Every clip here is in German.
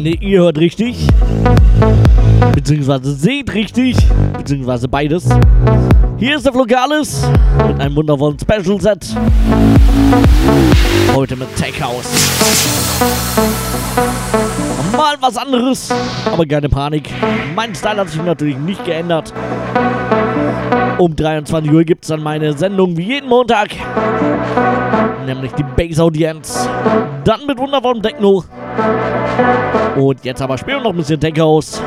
Freunde, ihr hört richtig. Beziehungsweise seht richtig. Beziehungsweise beides. Hier ist der Flogalis mit einem wundervollen Special Set. Heute mit Tech House. Mal was anderes, aber keine Panik. Mein Style hat sich natürlich nicht geändert. Um 23 Uhr gibt es dann meine Sendung wie jeden Montag nämlich die Bass-Audienz. Dann mit wundervollem Techno. Und jetzt aber spielen wir noch ein bisschen Tech aus.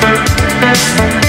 Thank Thank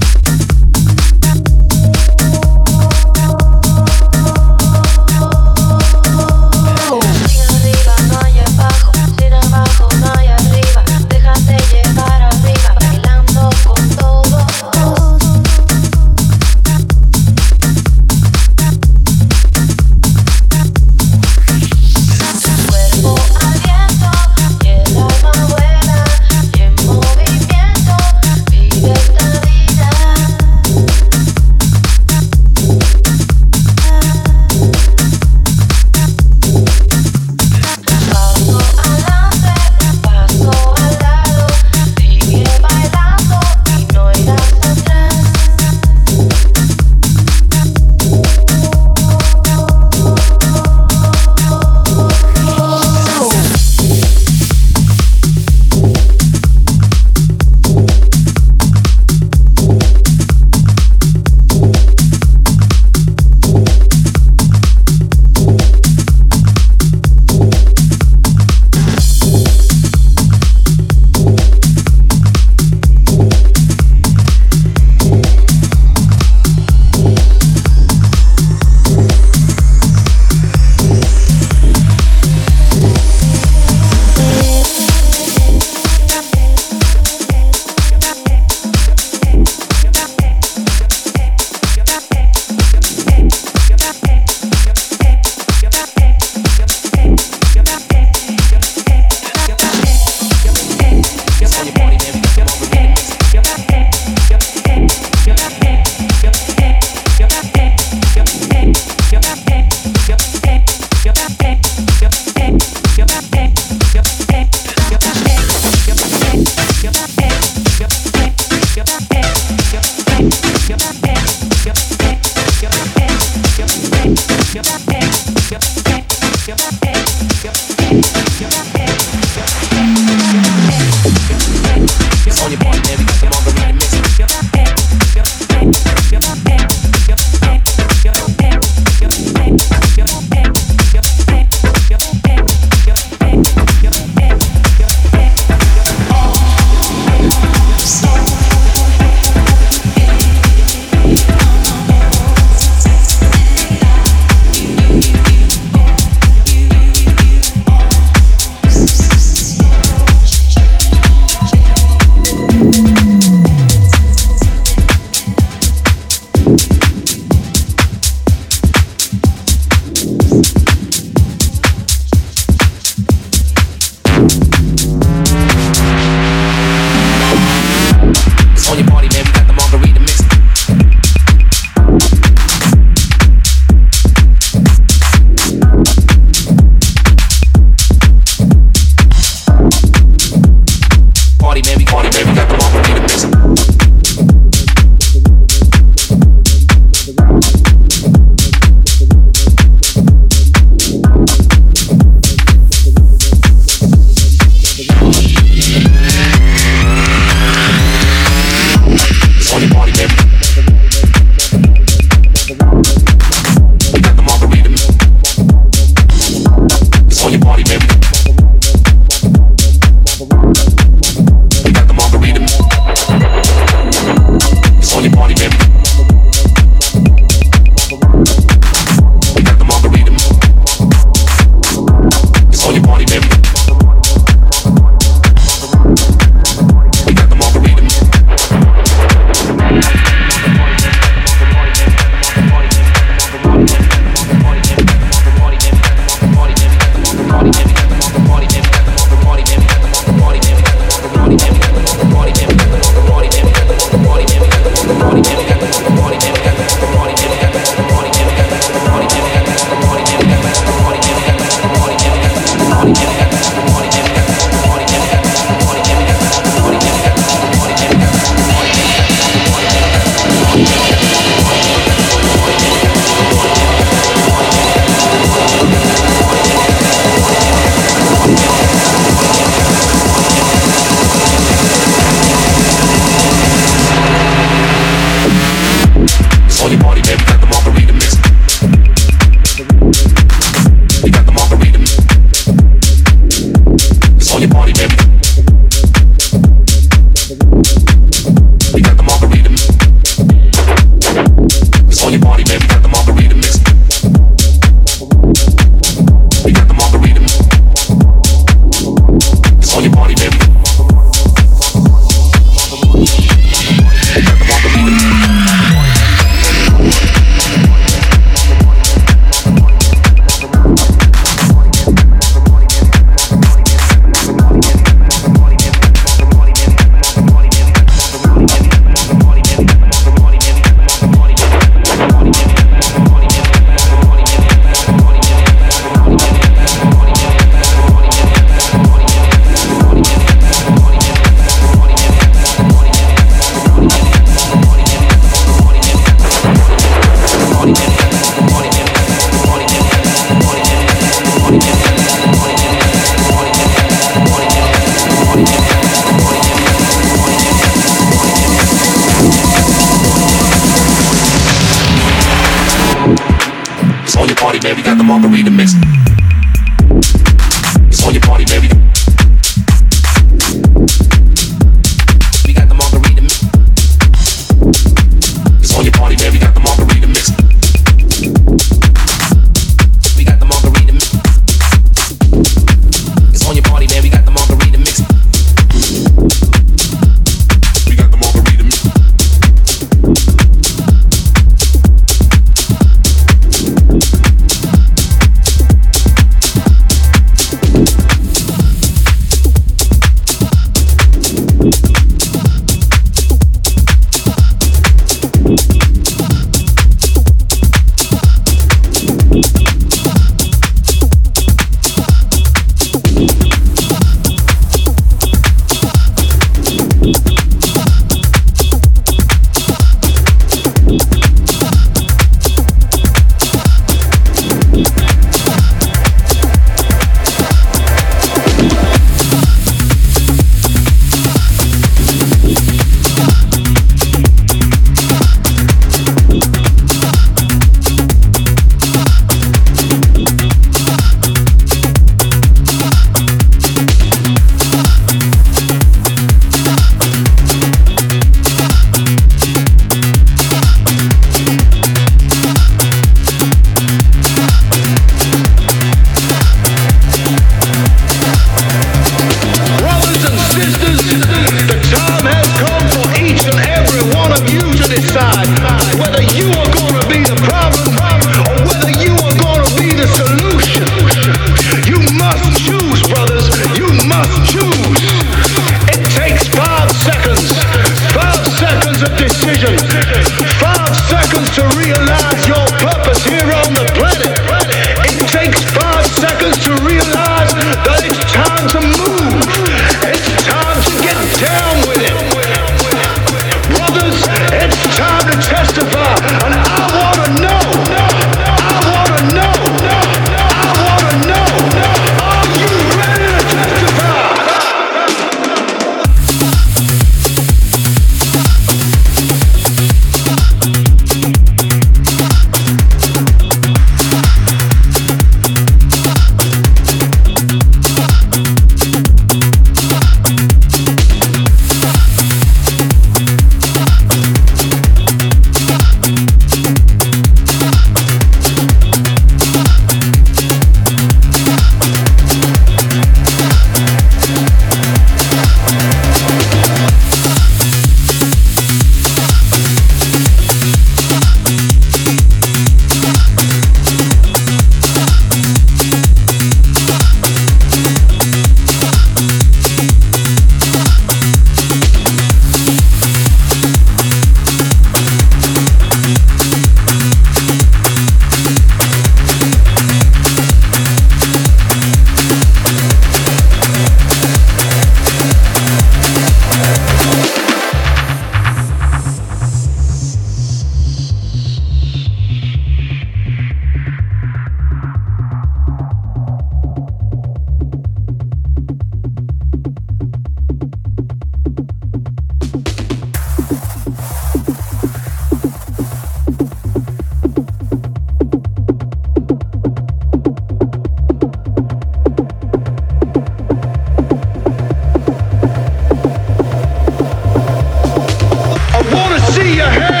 see your hands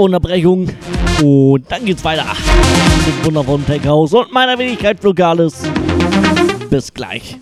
Werbeunterbrechung. Und dann geht's weiter mit wundervollen Tech House und meiner Wenigkeit Flugales. Bis gleich.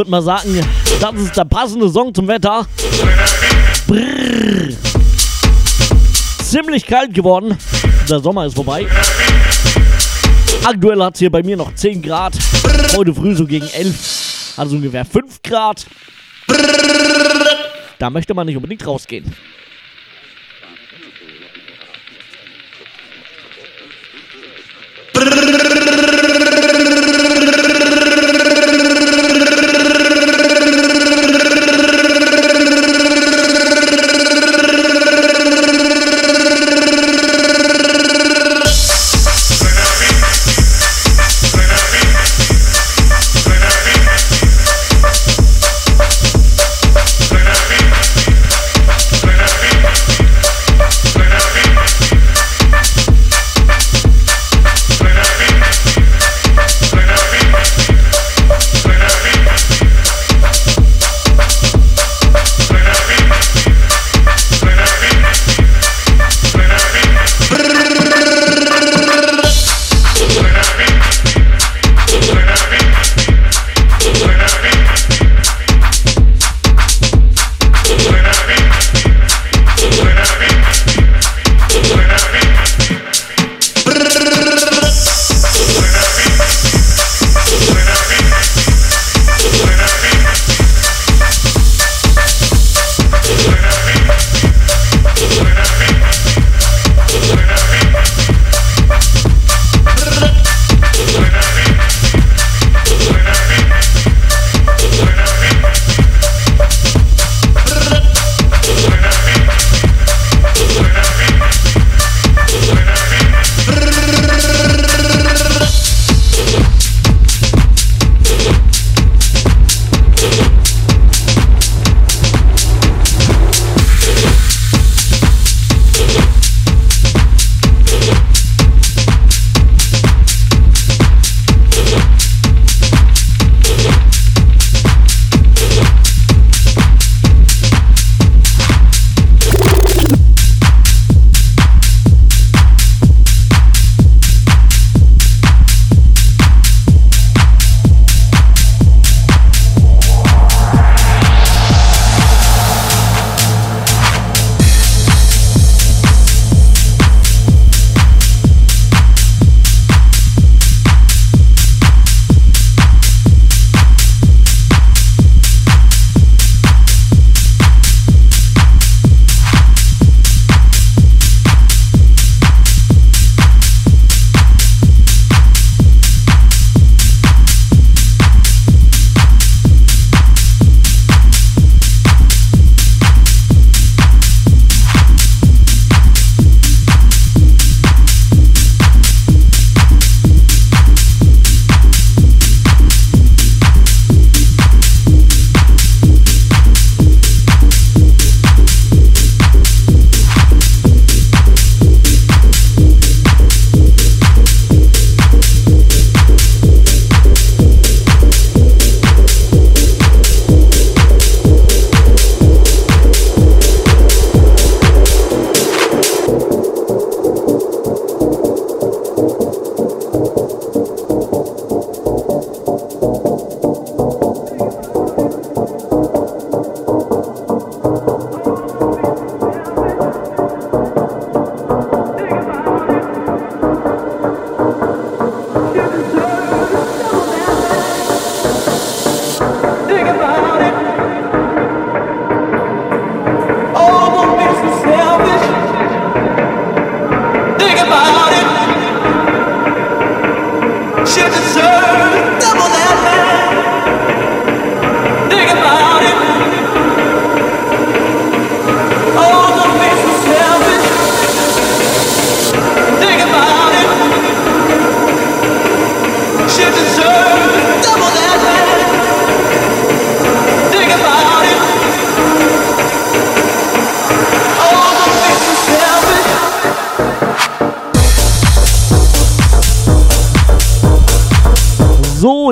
Würde mal sagen, das ist der passende Song zum Wetter. Brrr. Ziemlich kalt geworden. Der Sommer ist vorbei. Aktuell hat es hier bei mir noch 10 Grad. Heute früh so gegen 11. Also ungefähr 5 Grad. Da möchte man nicht unbedingt rausgehen.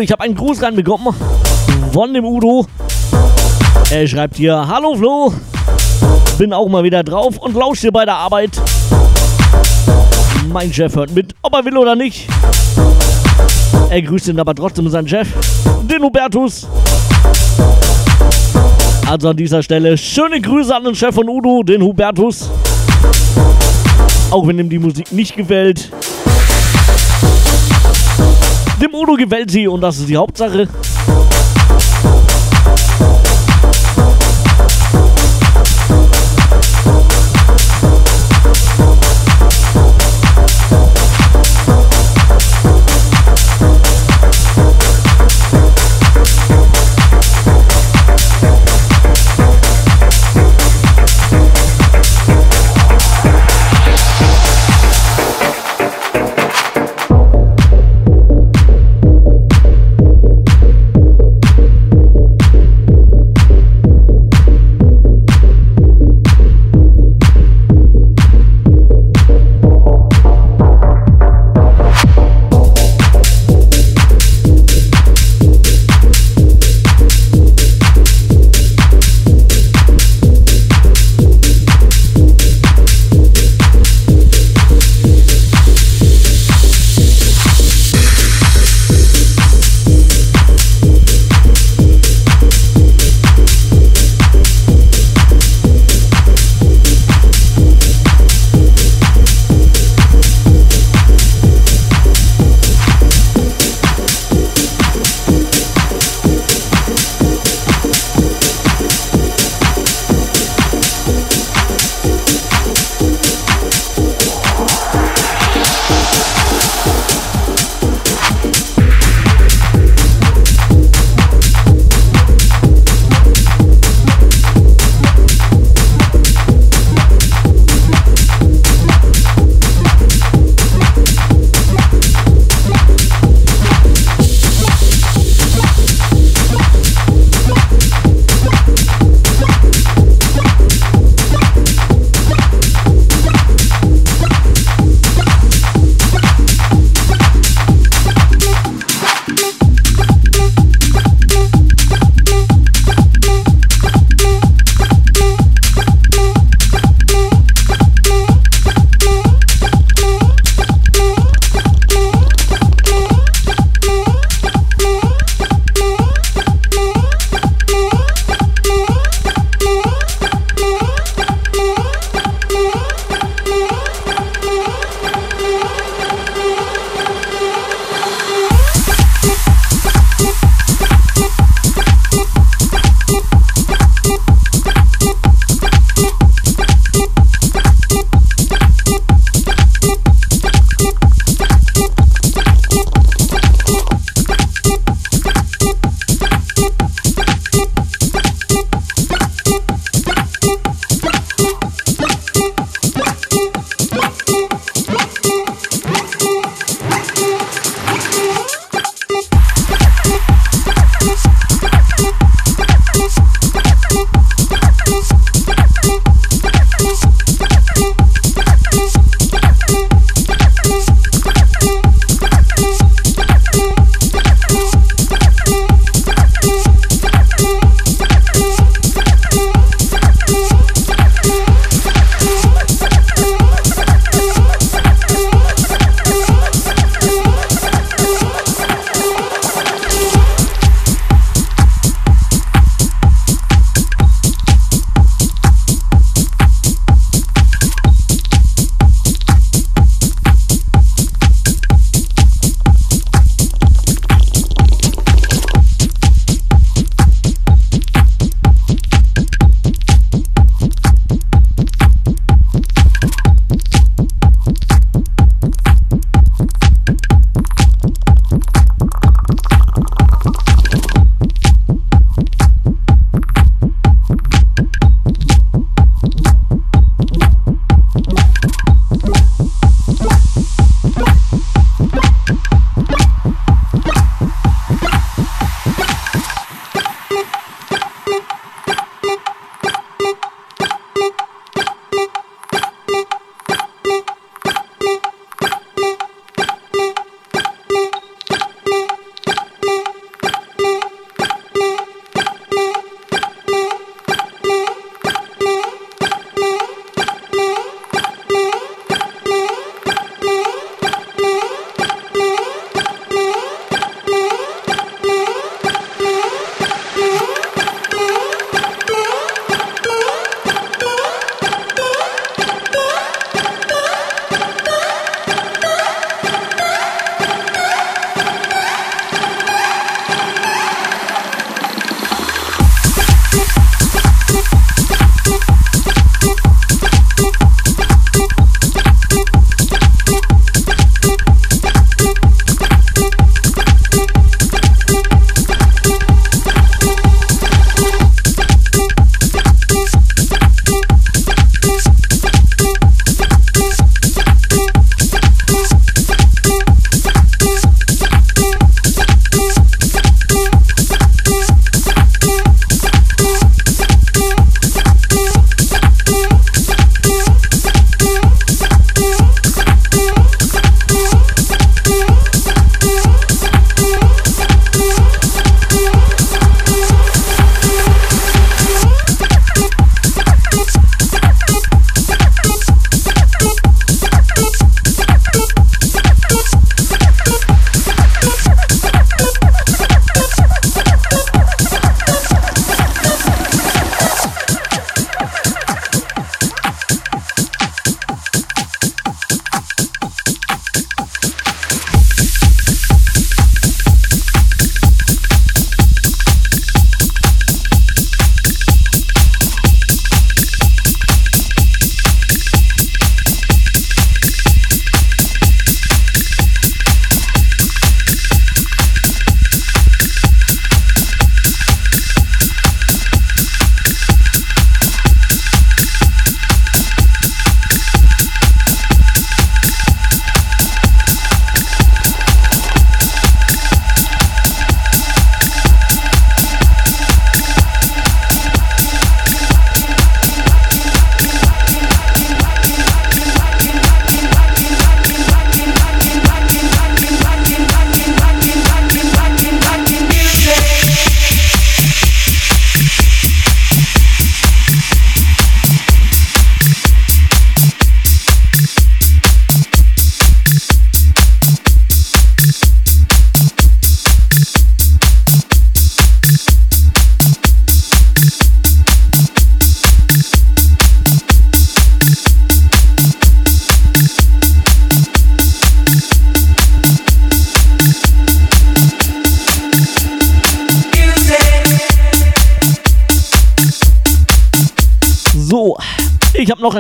Ich habe einen Gruß reinbekommen von dem Udo. Er schreibt hier: Hallo Flo, bin auch mal wieder drauf und lausche dir bei der Arbeit. Mein Chef hört mit, ob er will oder nicht. Er grüßt ihn aber trotzdem seinen Chef, den Hubertus. Also an dieser Stelle schöne Grüße an den Chef von Udo, den Hubertus. Auch wenn ihm die Musik nicht gefällt. Dem Udo gefällt sie und das ist die Hauptsache.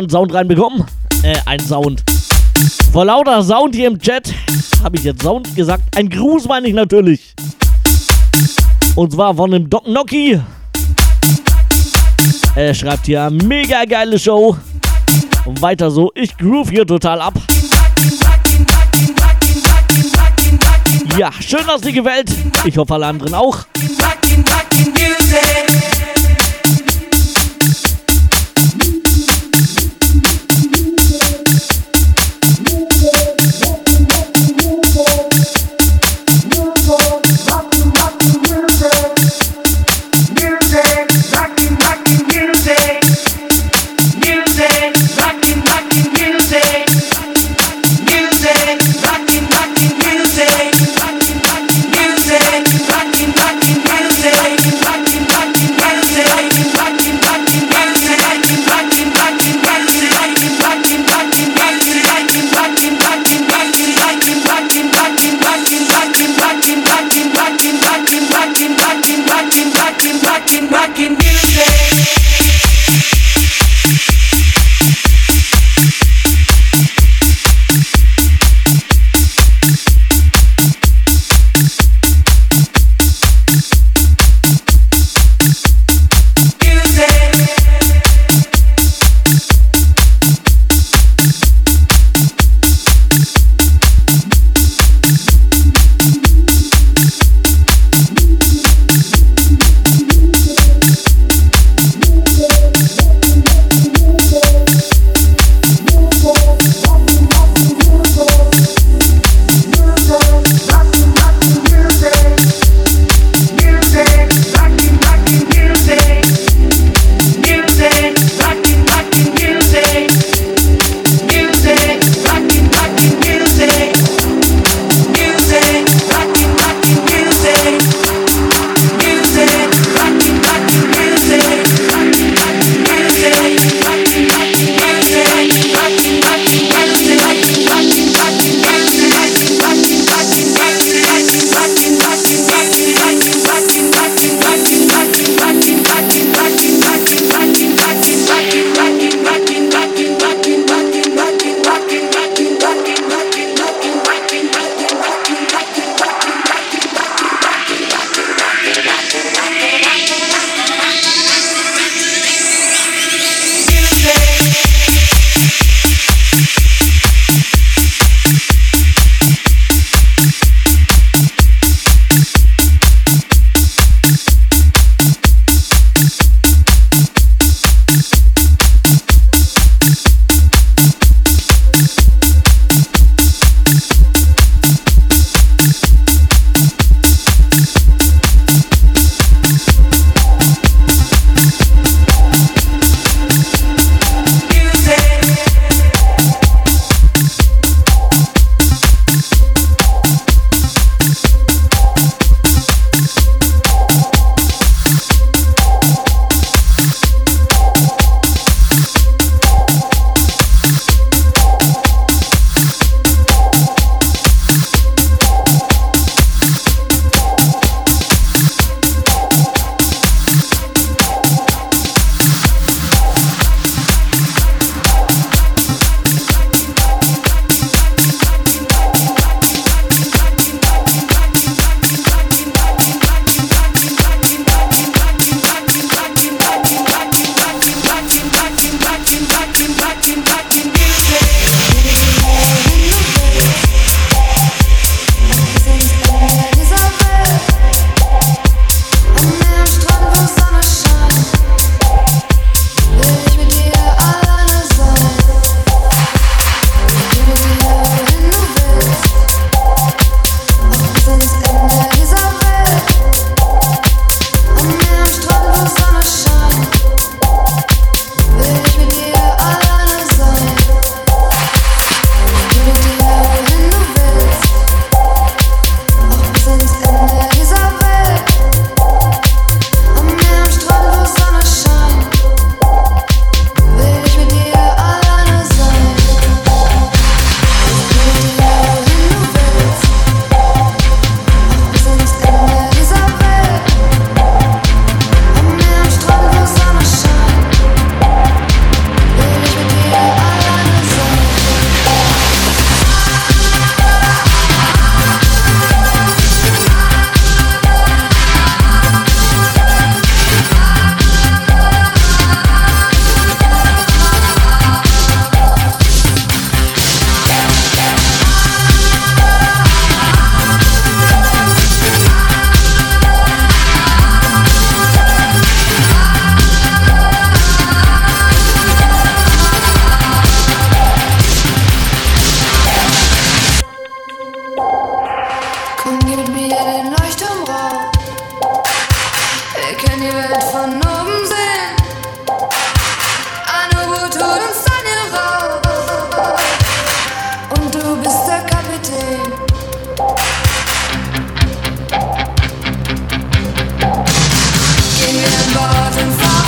Einen Sound reinbekommen. Äh, einen Sound. Vor lauter Sound hier im Chat habe ich jetzt Sound gesagt. Ein Gruß meine ich natürlich. Und zwar von dem Doc Noki. Er schreibt hier, mega geile Show. Und weiter so, ich groove hier total ab. Ja, schön, dass dir gefällt. Ich hoffe, alle anderen auch.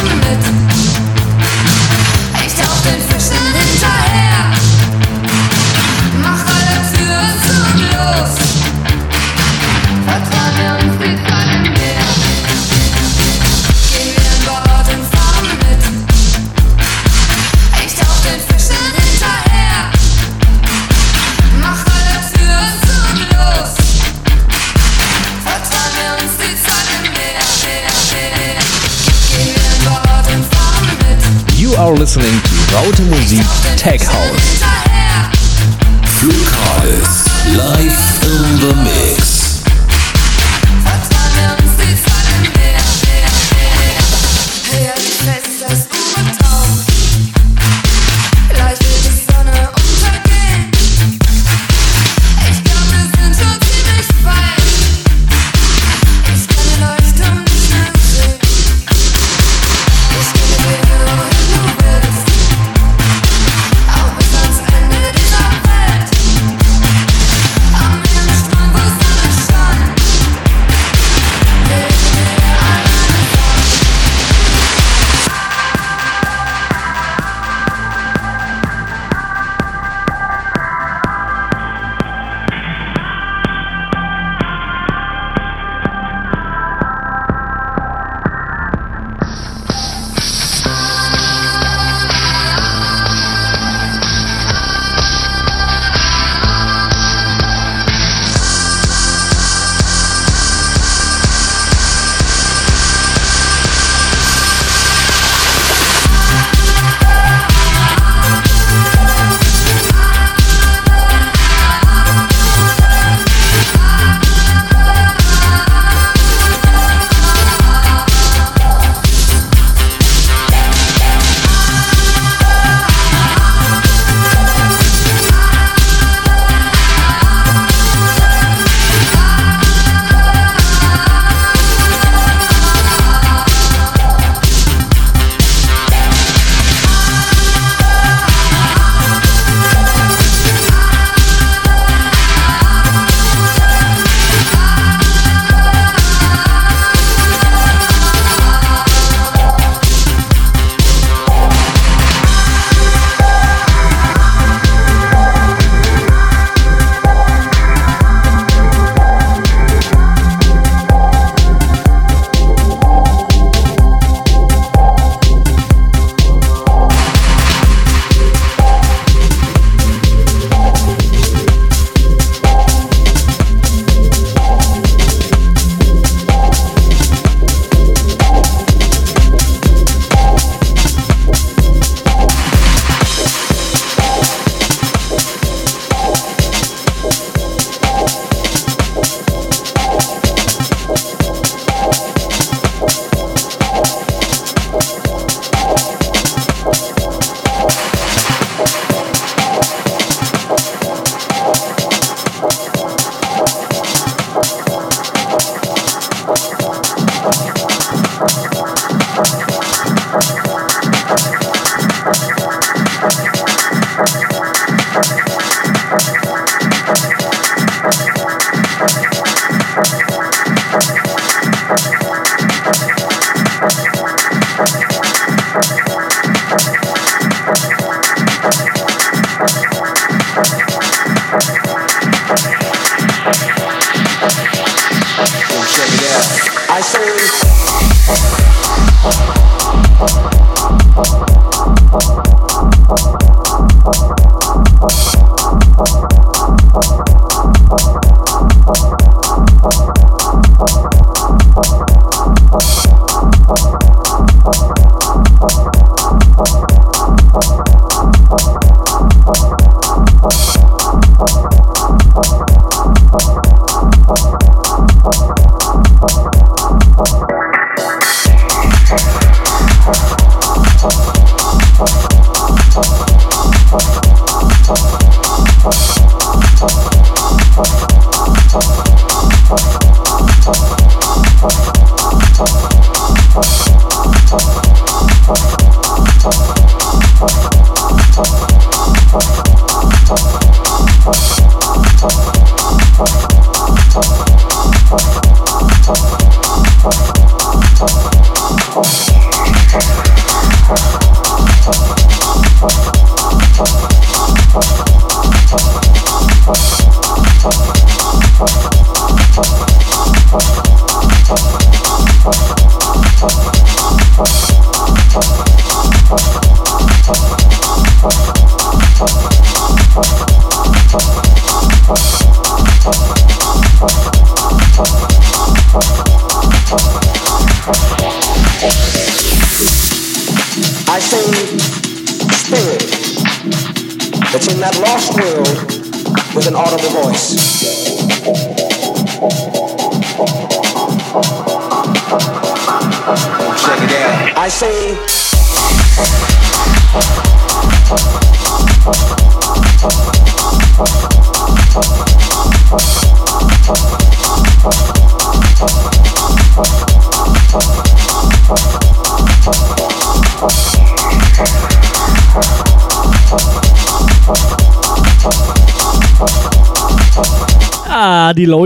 Ultimate listening to Raute Musik Tech House.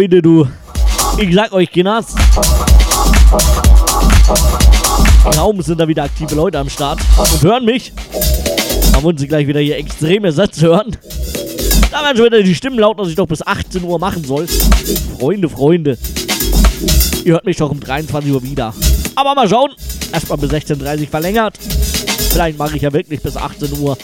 Leute, du. Ich sag euch, Kinas. Kaum sind da wieder aktive Leute am Start und hören mich. Da wollen sie gleich wieder hier extreme Sätze hören. Da werden schon wieder die Stimmen laut, dass ich doch bis 18 Uhr machen soll. Freunde, Freunde. Ihr hört mich doch um 23 Uhr wieder. Aber mal schauen. Erstmal bis 16.30 Uhr verlängert. Vielleicht mache ich ja wirklich bis 18 Uhr.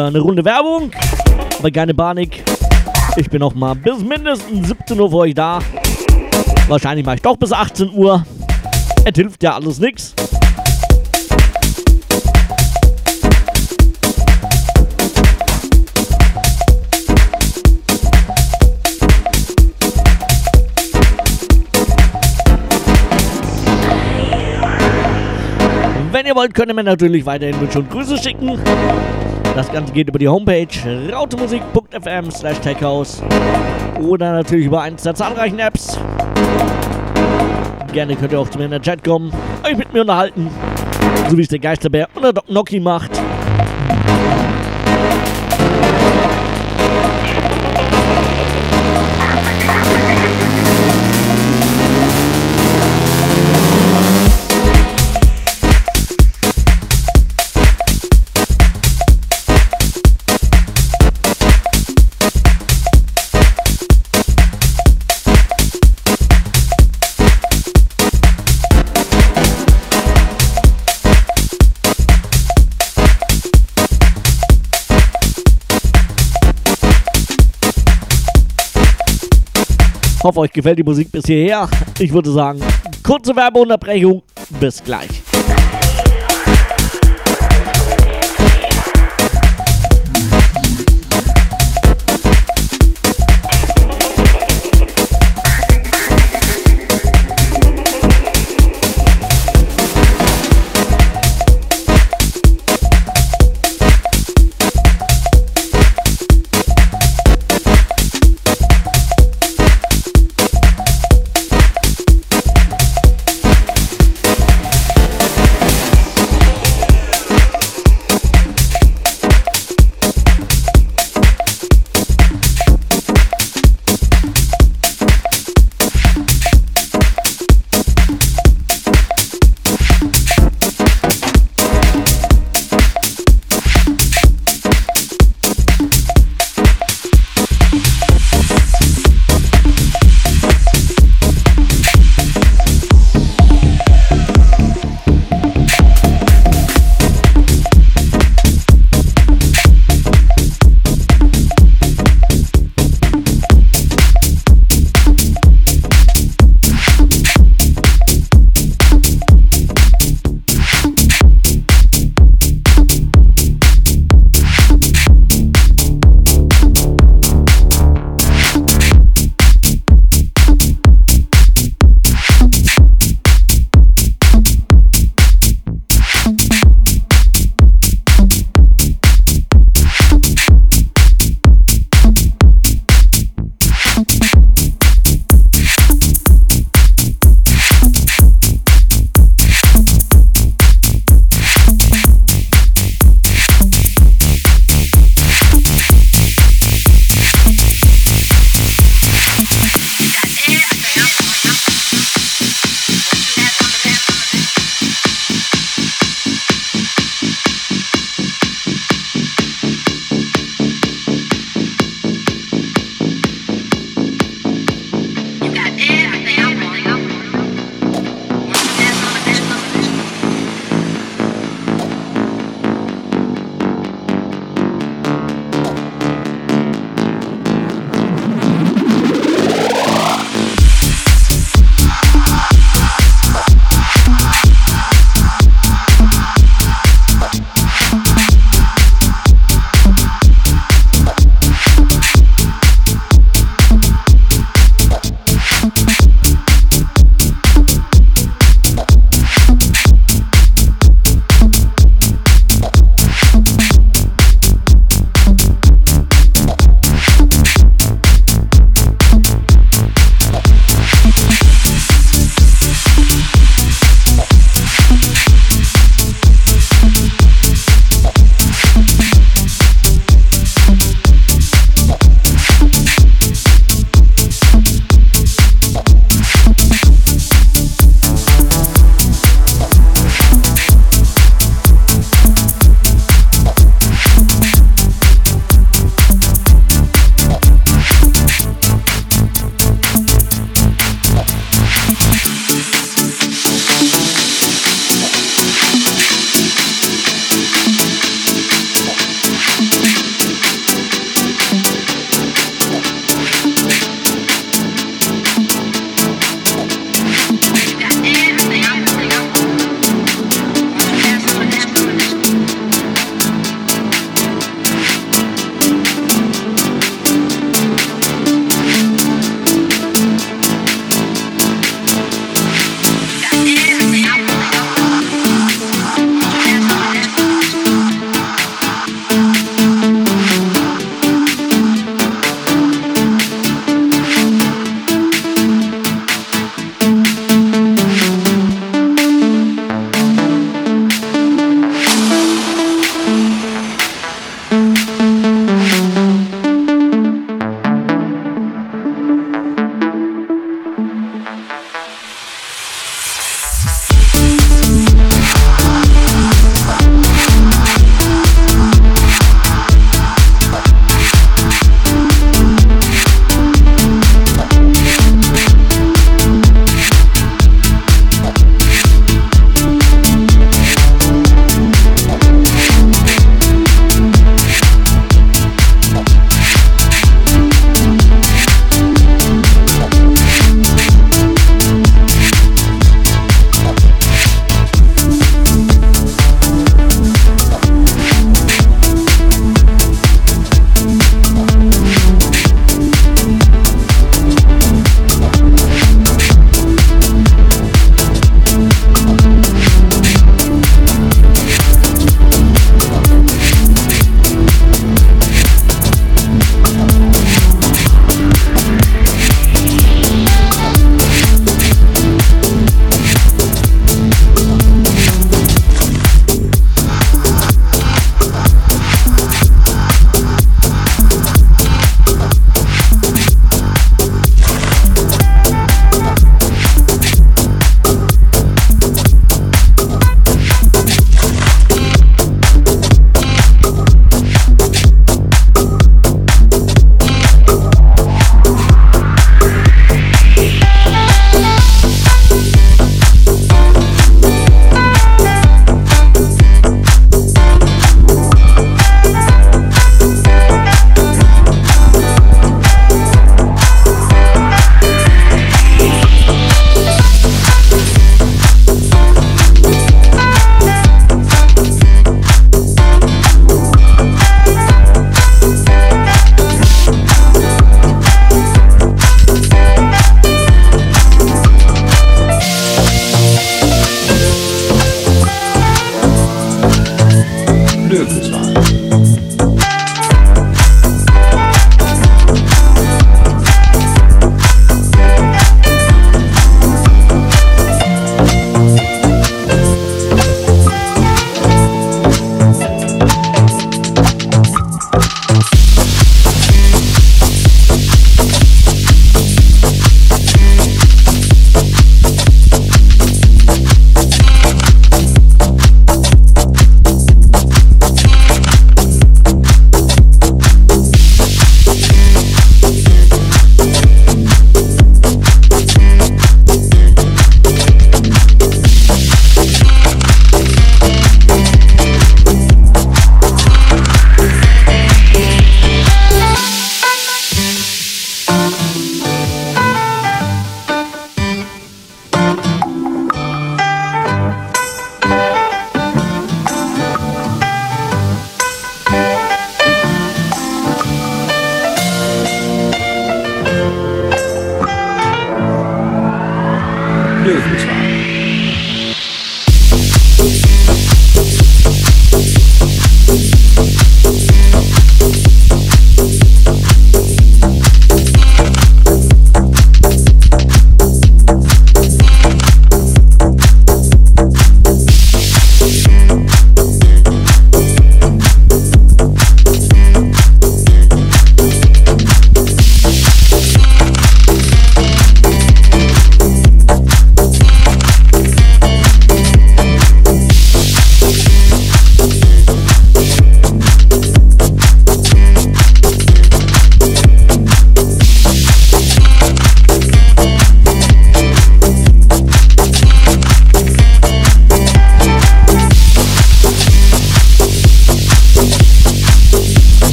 Wieder eine Runde Werbung. Aber keine Panik. Ich bin noch mal bis mindestens 17 Uhr für euch da. Wahrscheinlich mache ich doch bis 18 Uhr. Es hilft ja alles nichts. Wenn ihr wollt, könnt ihr mir natürlich weiterhin Wünsche und Grüße schicken. Das Ganze geht über die Homepage rautemusik.fm slash techhouse oder natürlich über eins der zahlreichen Apps. Gerne könnt ihr auch zu mir in den Chat kommen, euch mit mir unterhalten, so wie es der Geisterbär oder Doc Noki macht. Hoffe, euch gefällt die Musik bis hierher. Ich würde sagen, kurze Werbeunterbrechung. Bis gleich.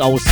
Aus?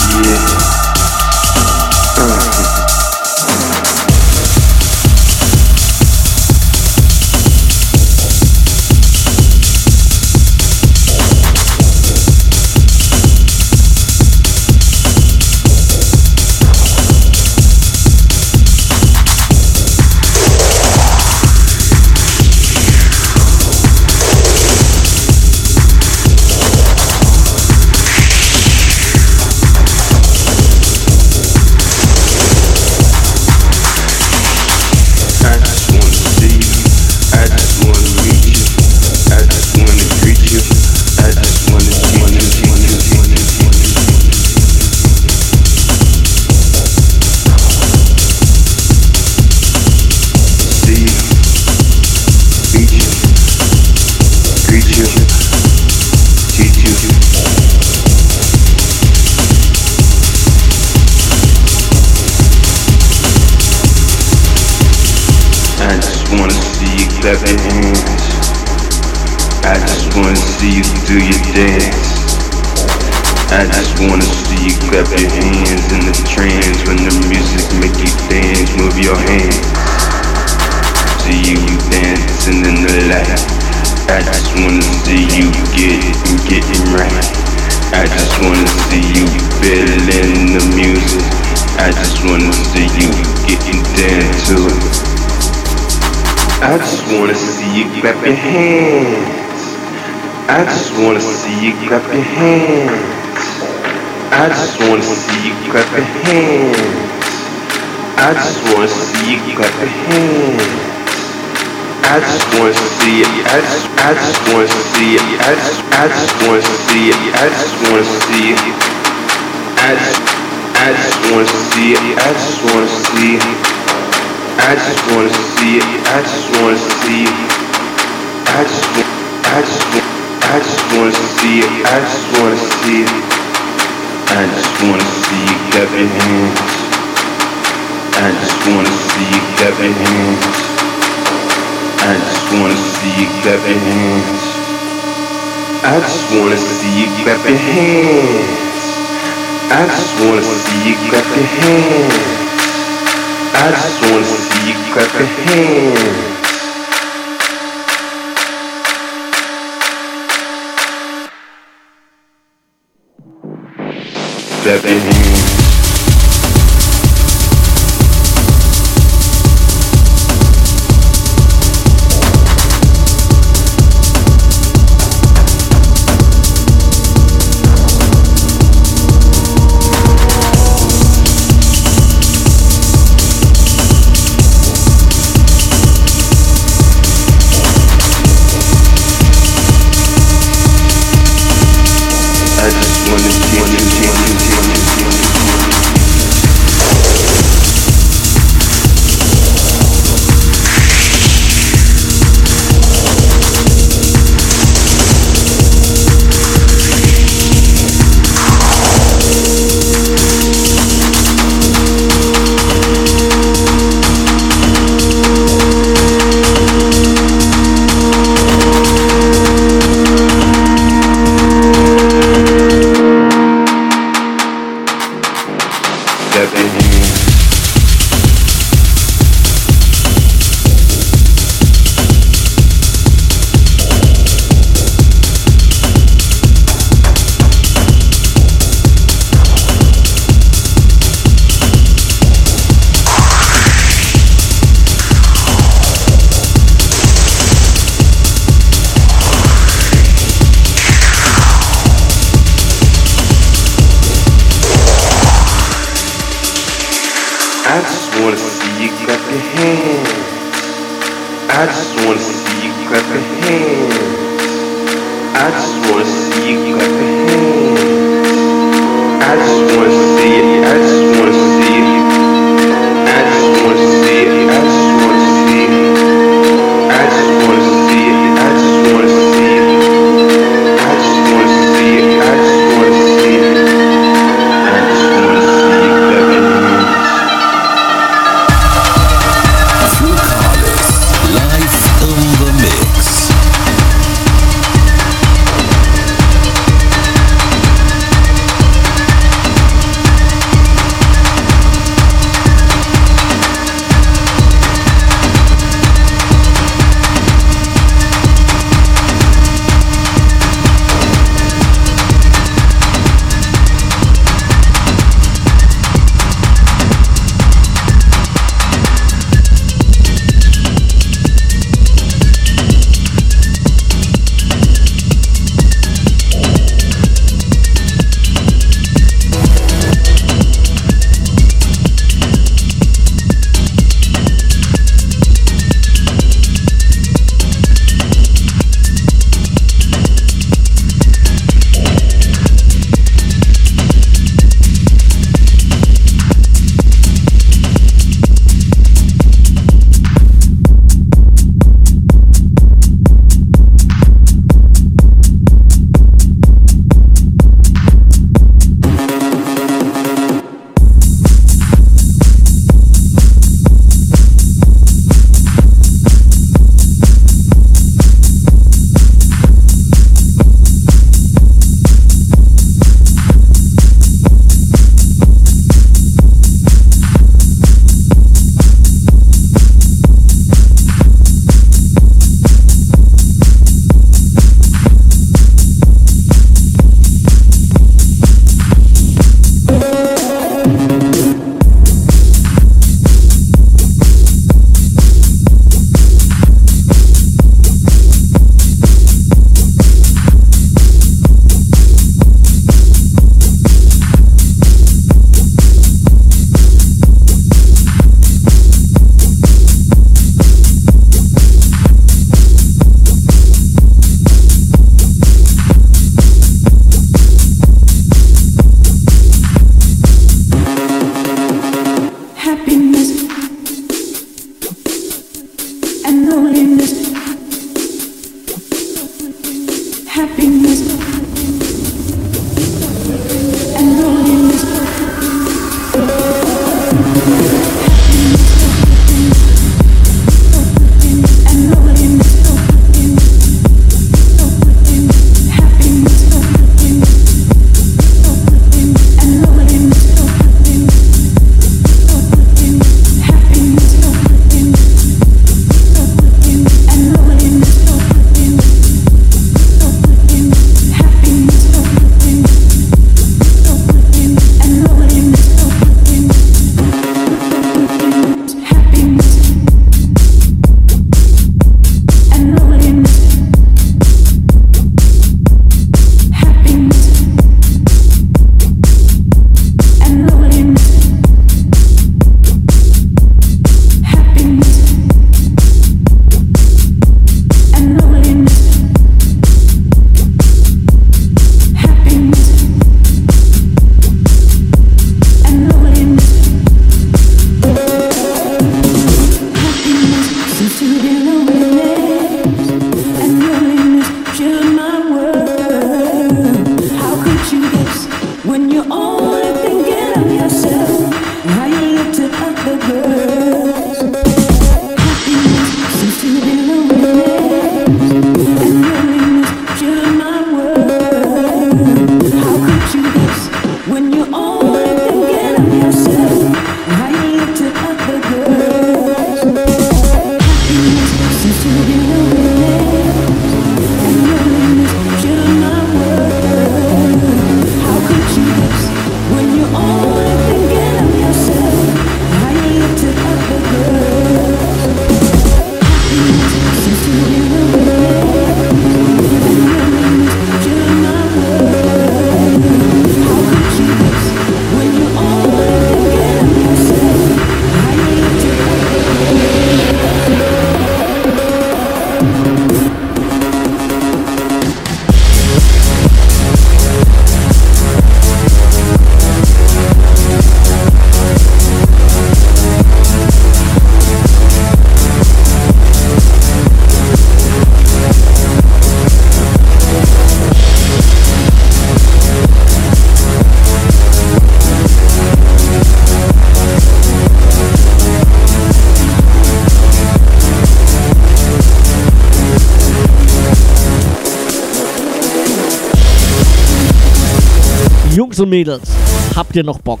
Und Mädels, habt ihr noch Bock?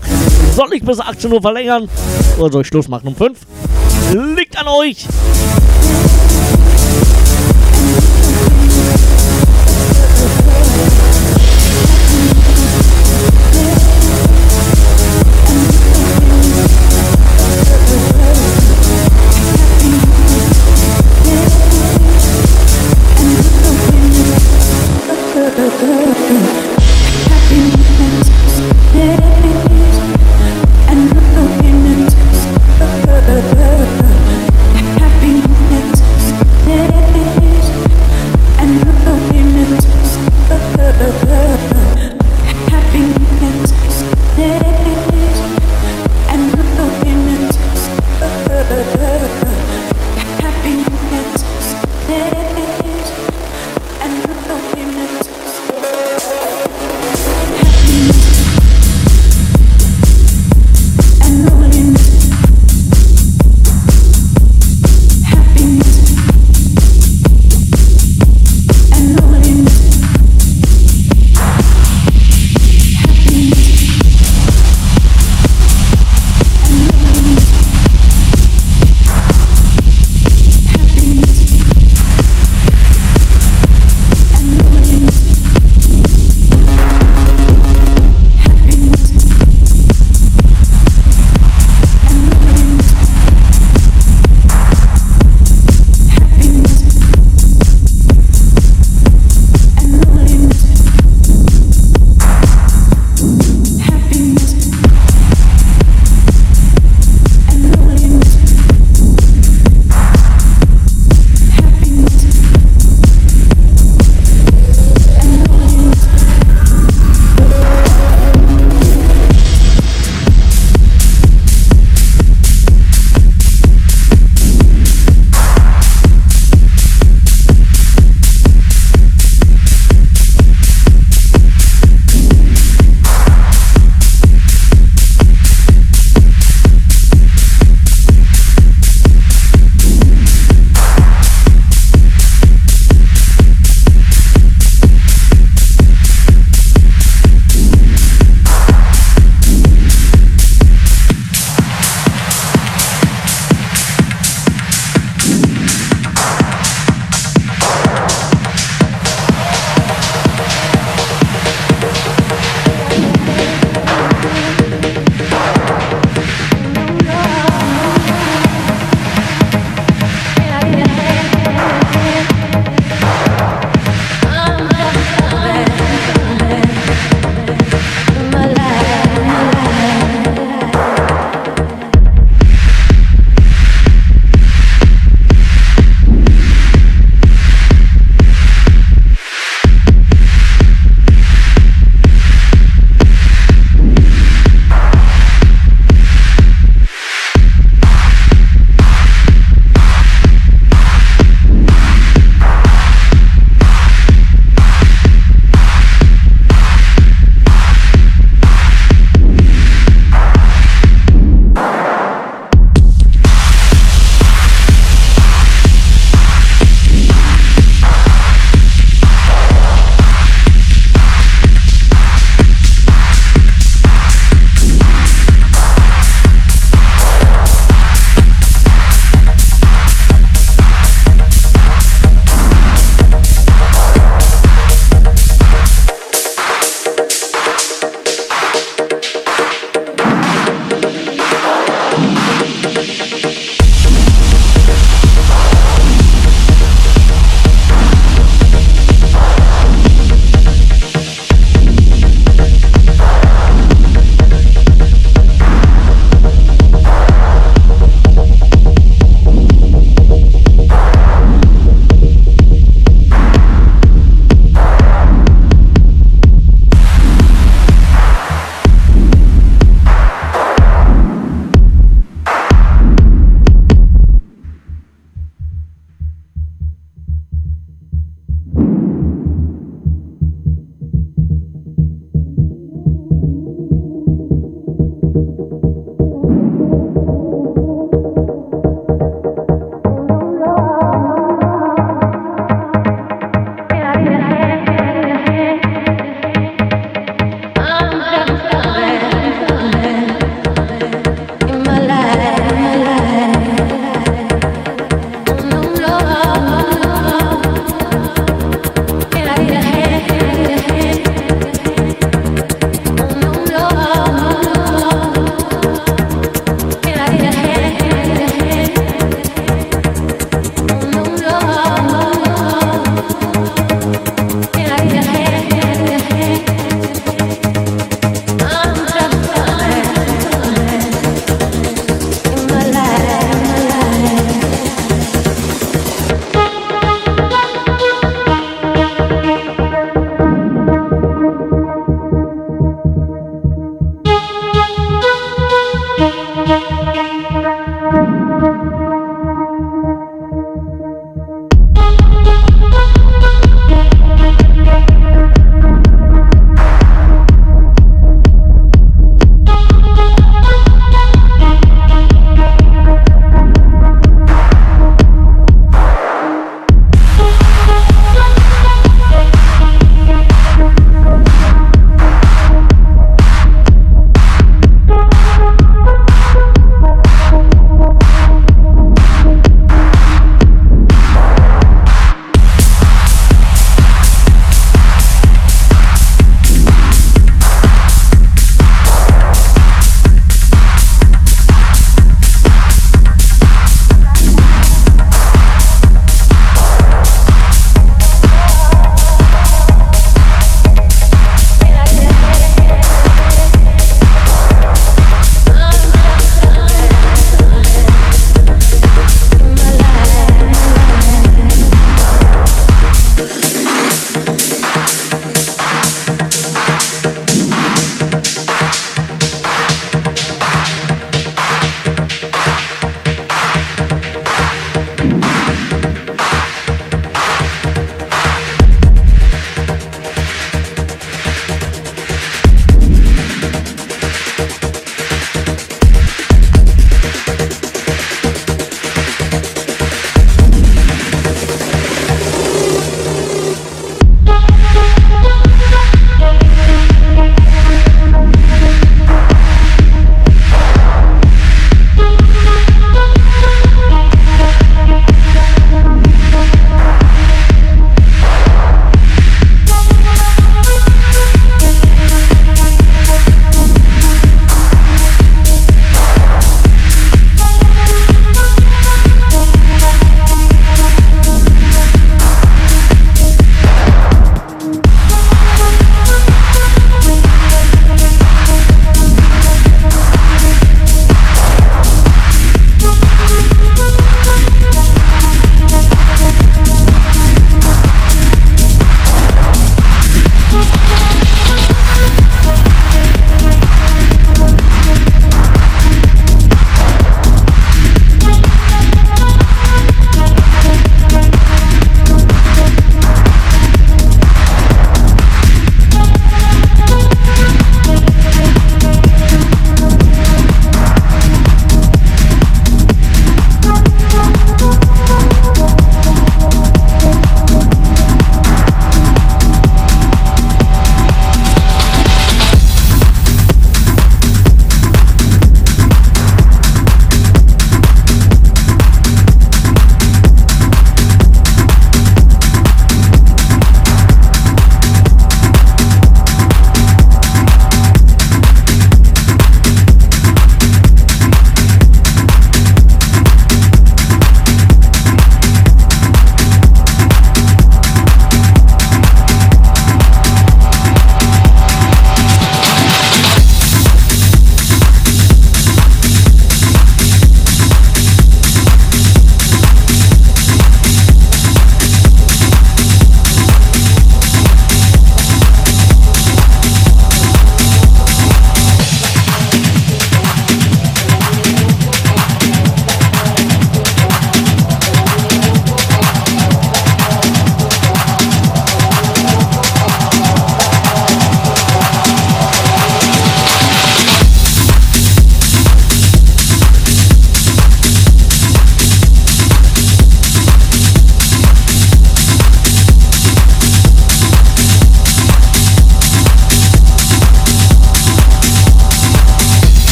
Soll ich bis 18 Uhr verlängern? Oder soll ich Schluss machen um 5? Liegt an euch!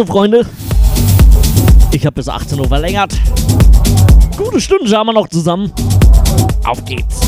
Also, Freunde, ich habe bis 18 Uhr verlängert. Gute Stunde haben wir noch zusammen. Auf geht's.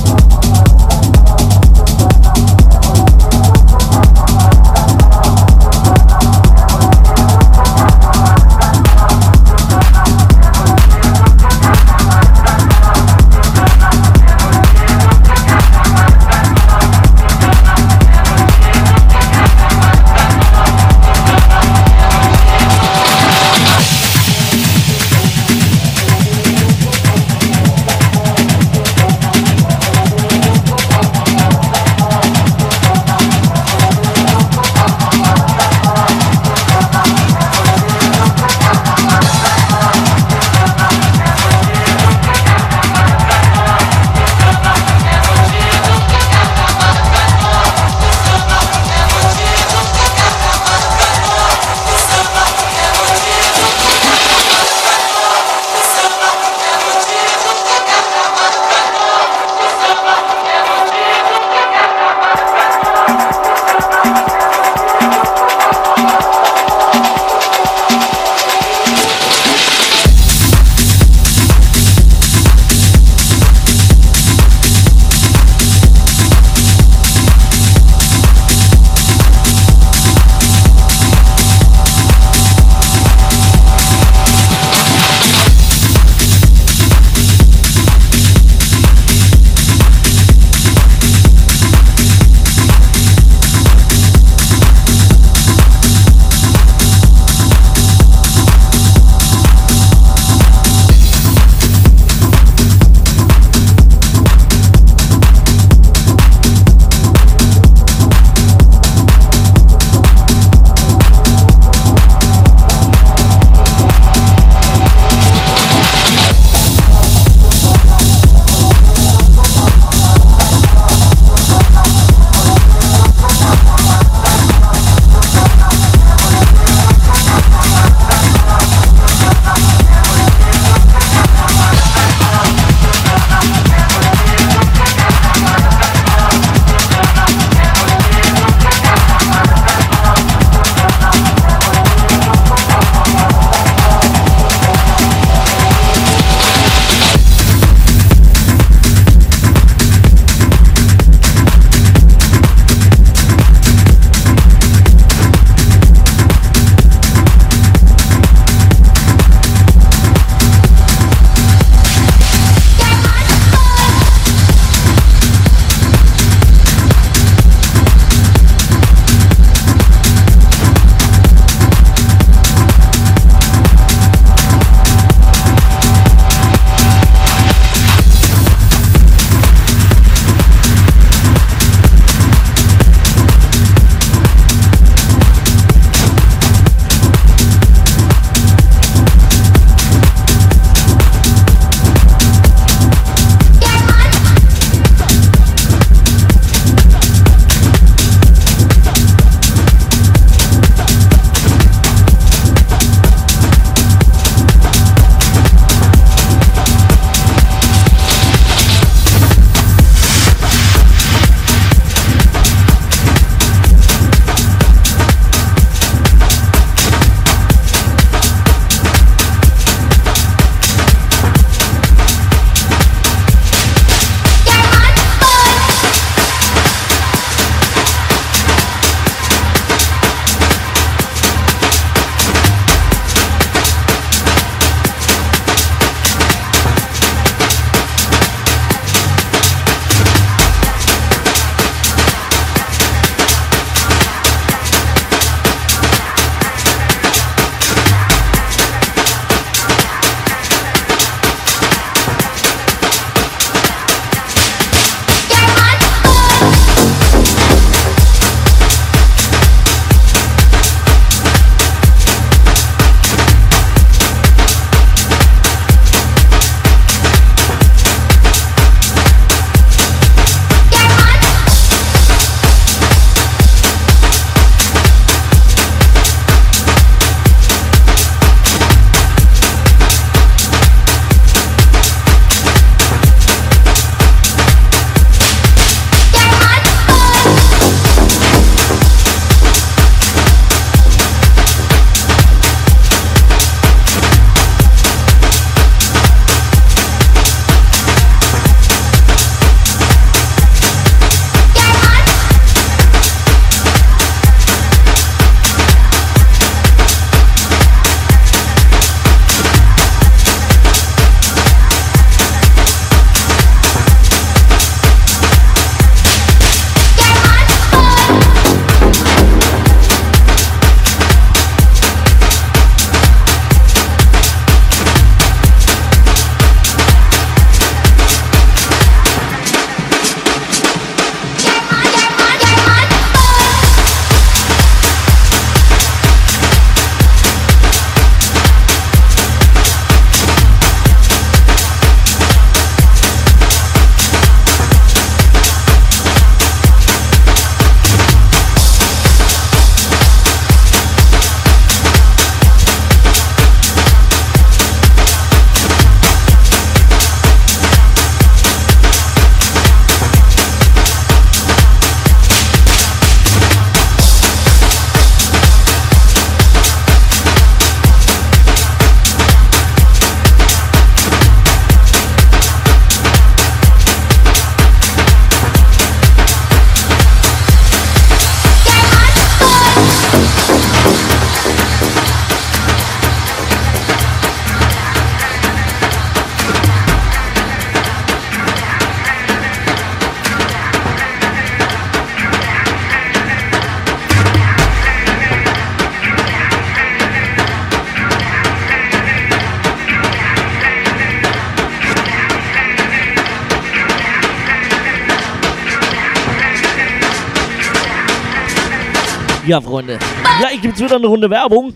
Gleich gibt's wieder eine Runde Werbung.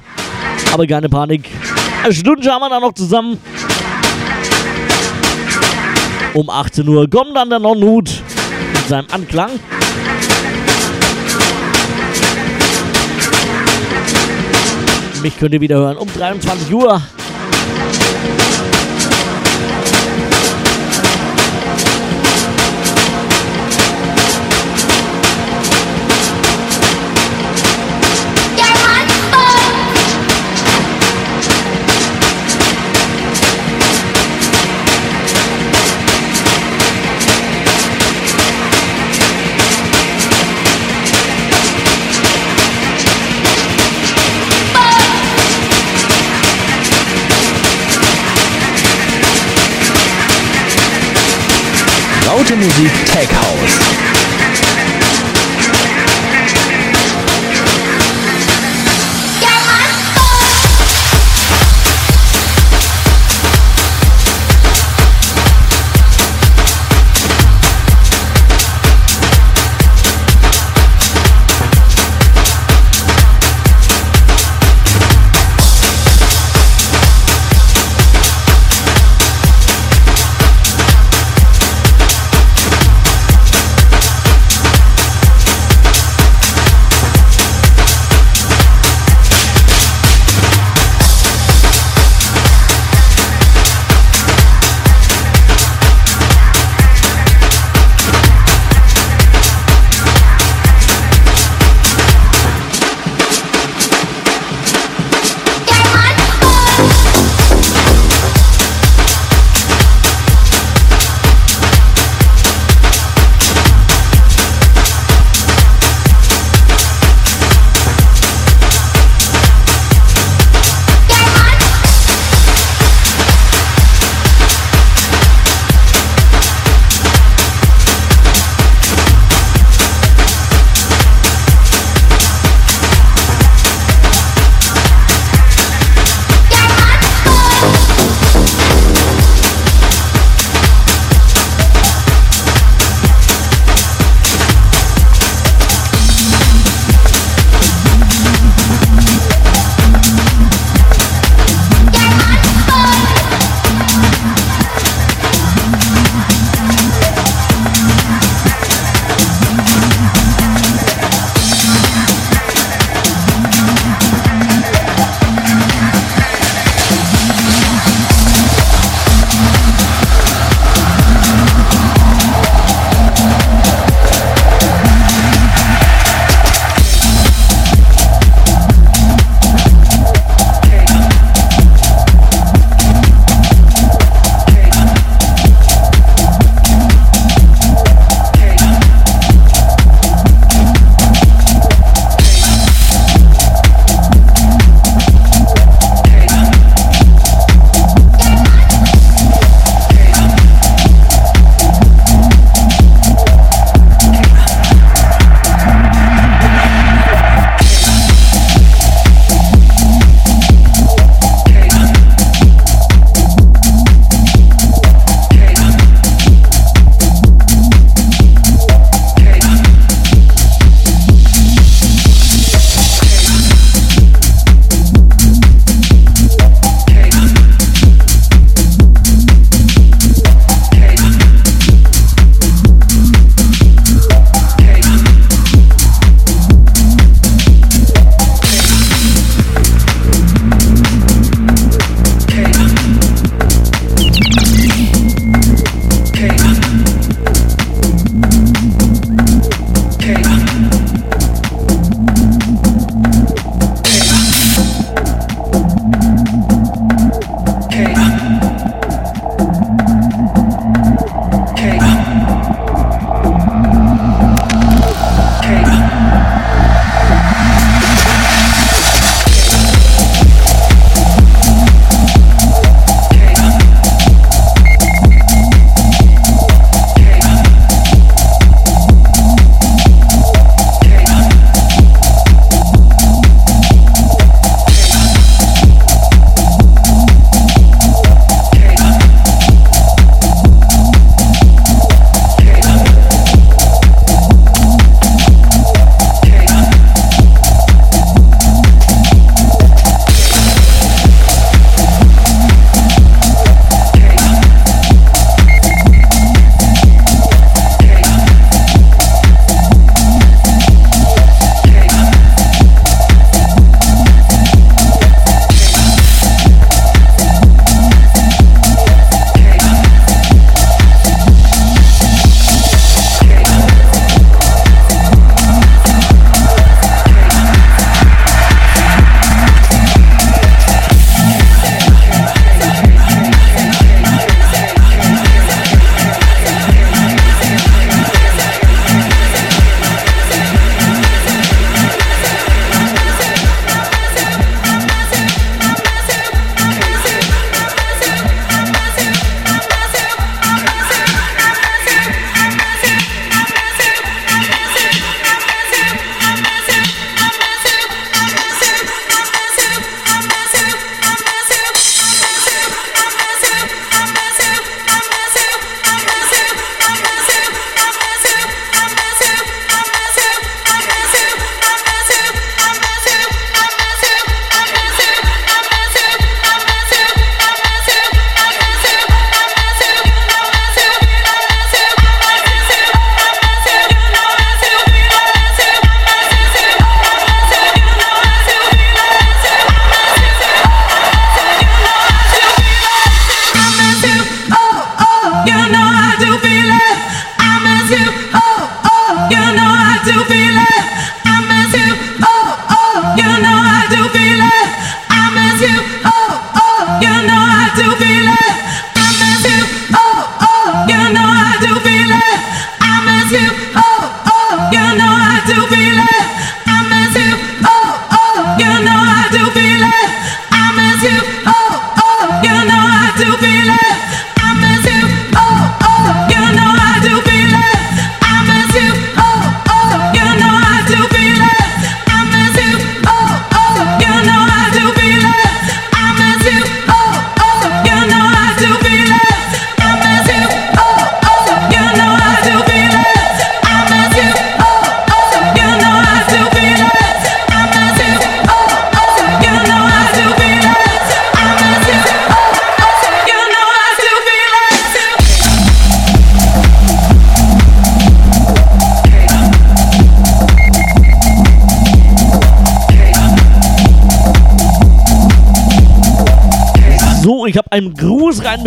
Aber keine Panik. Eine Stunde haben wir da noch zusammen. Um 18 Uhr kommt dann der Non-Hut mit seinem Anklang. Mich könnt ihr wieder hören um 23 Uhr. Laute Musik Tech House.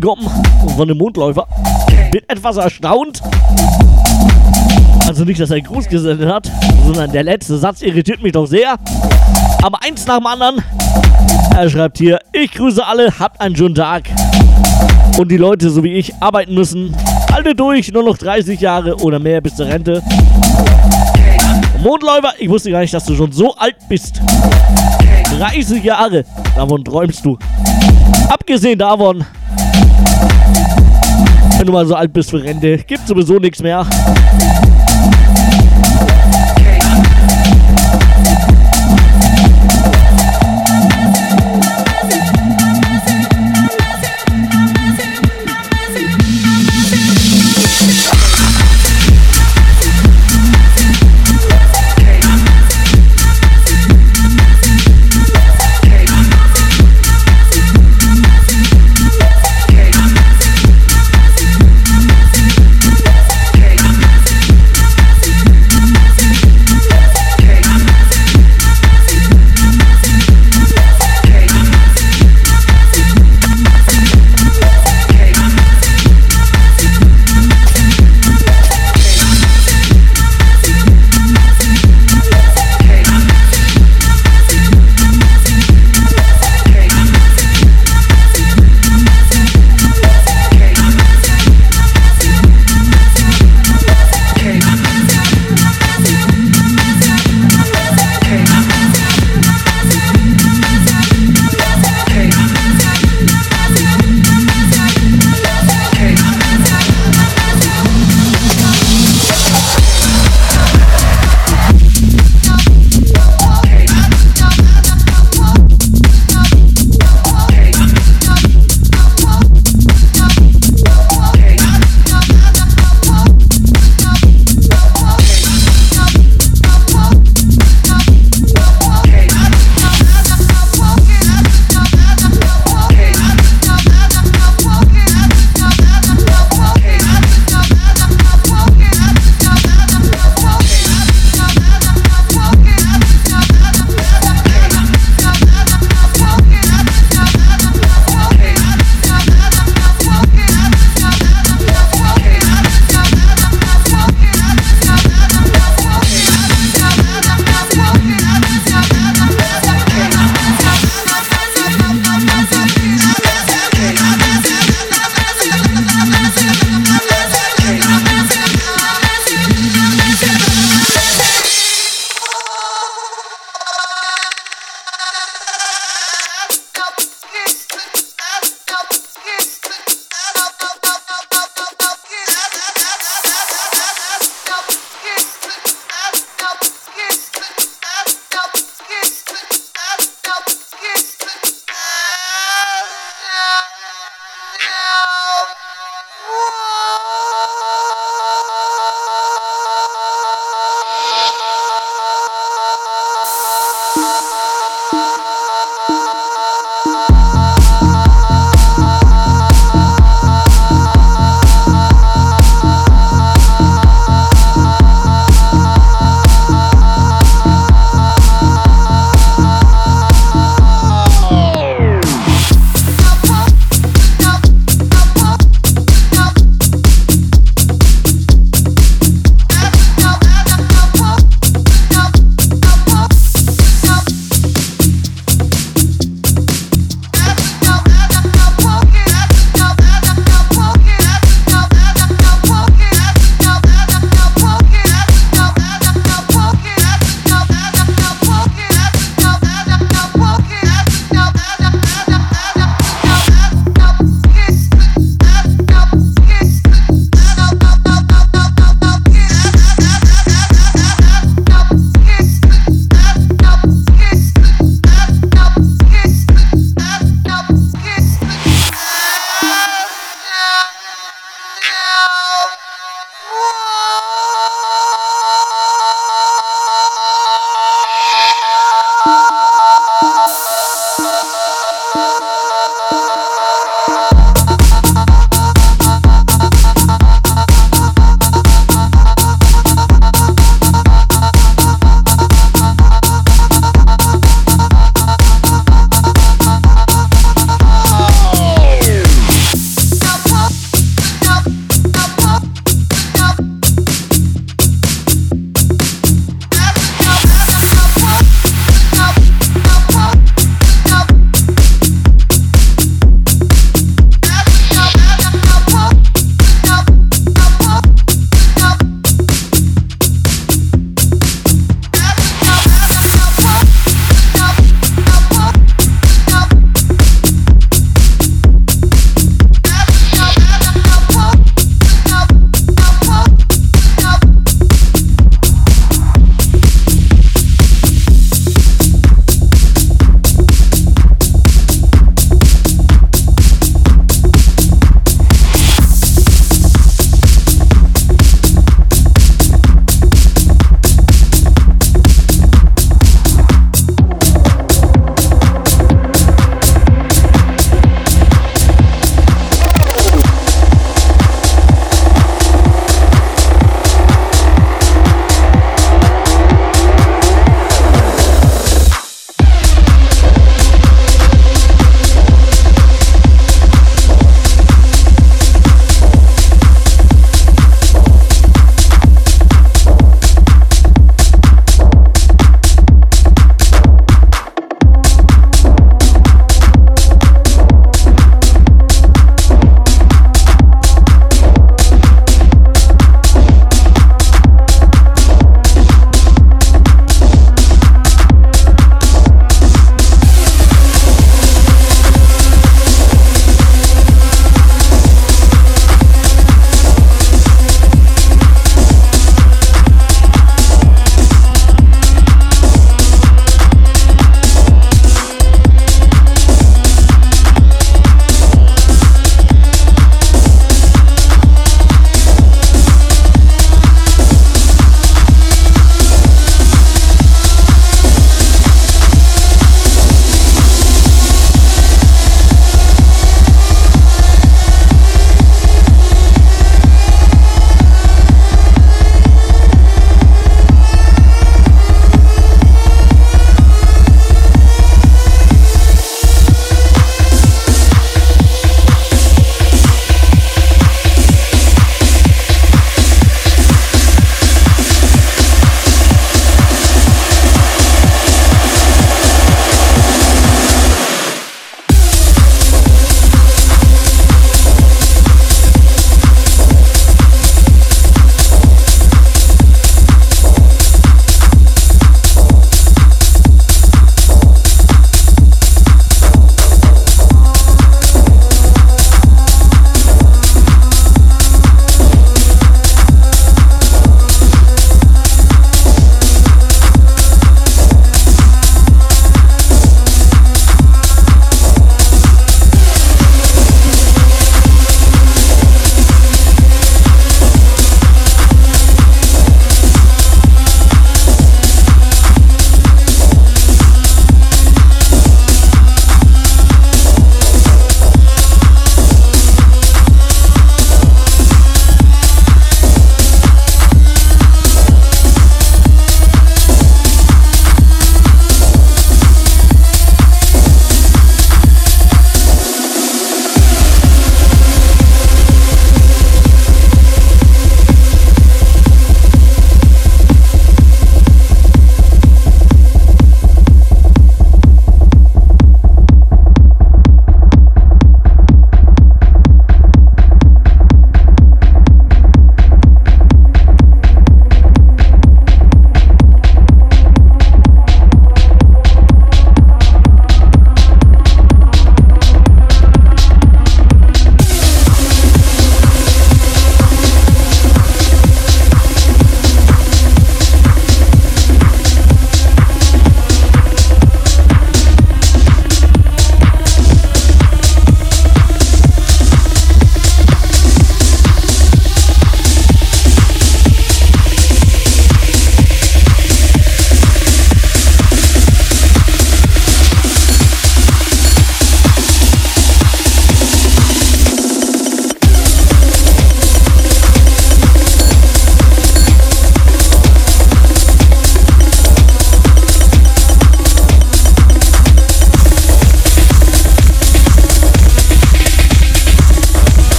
Gruß reinbekommen von dem Mondläufer. Bin etwas erstaunt. Also nicht, dass er einen Gruß gesendet hat, sondern der letzte Satz irritiert mich doch sehr. Aber eins nach dem anderen. Er schreibt hier, ich grüße alle, habt einen schönen Tag. Und die Leute, so wie ich, arbeiten müssen. Halte durch, nur noch 30 Jahre oder mehr bis zur Rente. Mondläufer, ich wusste gar nicht, dass du schon so alt bist. 30 Jahre, davon träumst du. Abgesehen davon, wenn du mal so alt bist für Rente, gibt sowieso nichts mehr.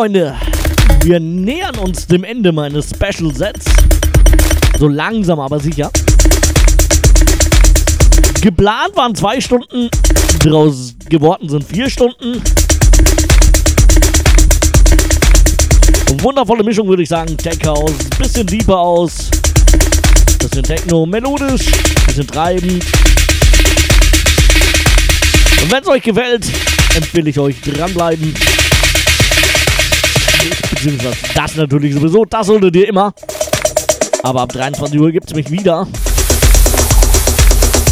Freunde, wir nähern uns dem Ende meines Special Sets. So langsam, aber sicher. Geplant waren zwei Stunden, draus geworden sind vier Stunden. Wundervolle Mischung, würde ich sagen. Tech House, bisschen deeper aus. Bisschen Techno, melodisch, bisschen treibend. Und wenn es euch gefällt, empfehle ich euch dranbleiben. Beziehungsweise das natürlich sowieso, das solltet ihr immer. Aber ab 23 Uhr gibt es mich wieder.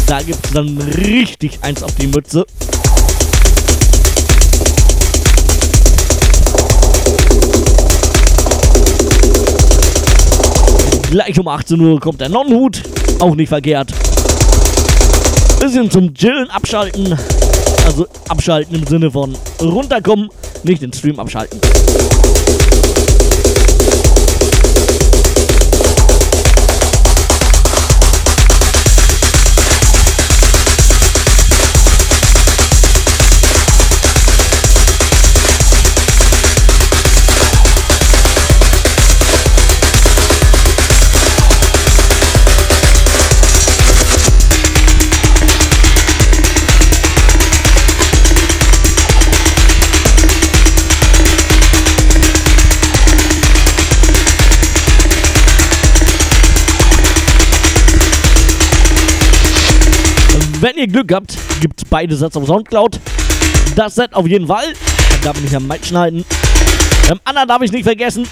Da gibt es dann richtig eins auf die Mütze. Gleich um 18 Uhr kommt der Nonnenhut. Auch nicht verkehrt. Bisschen zum Chillen abschalten. Also abschalten im Sinne von runterkommen, nicht den Stream abschalten. Wenn ihr Glück habt, gibt es beide Sets auf Soundcloud. Das Set auf jeden Fall. Da bin ich am Mic schneiden. Beim anderen darf ich nicht vergessen.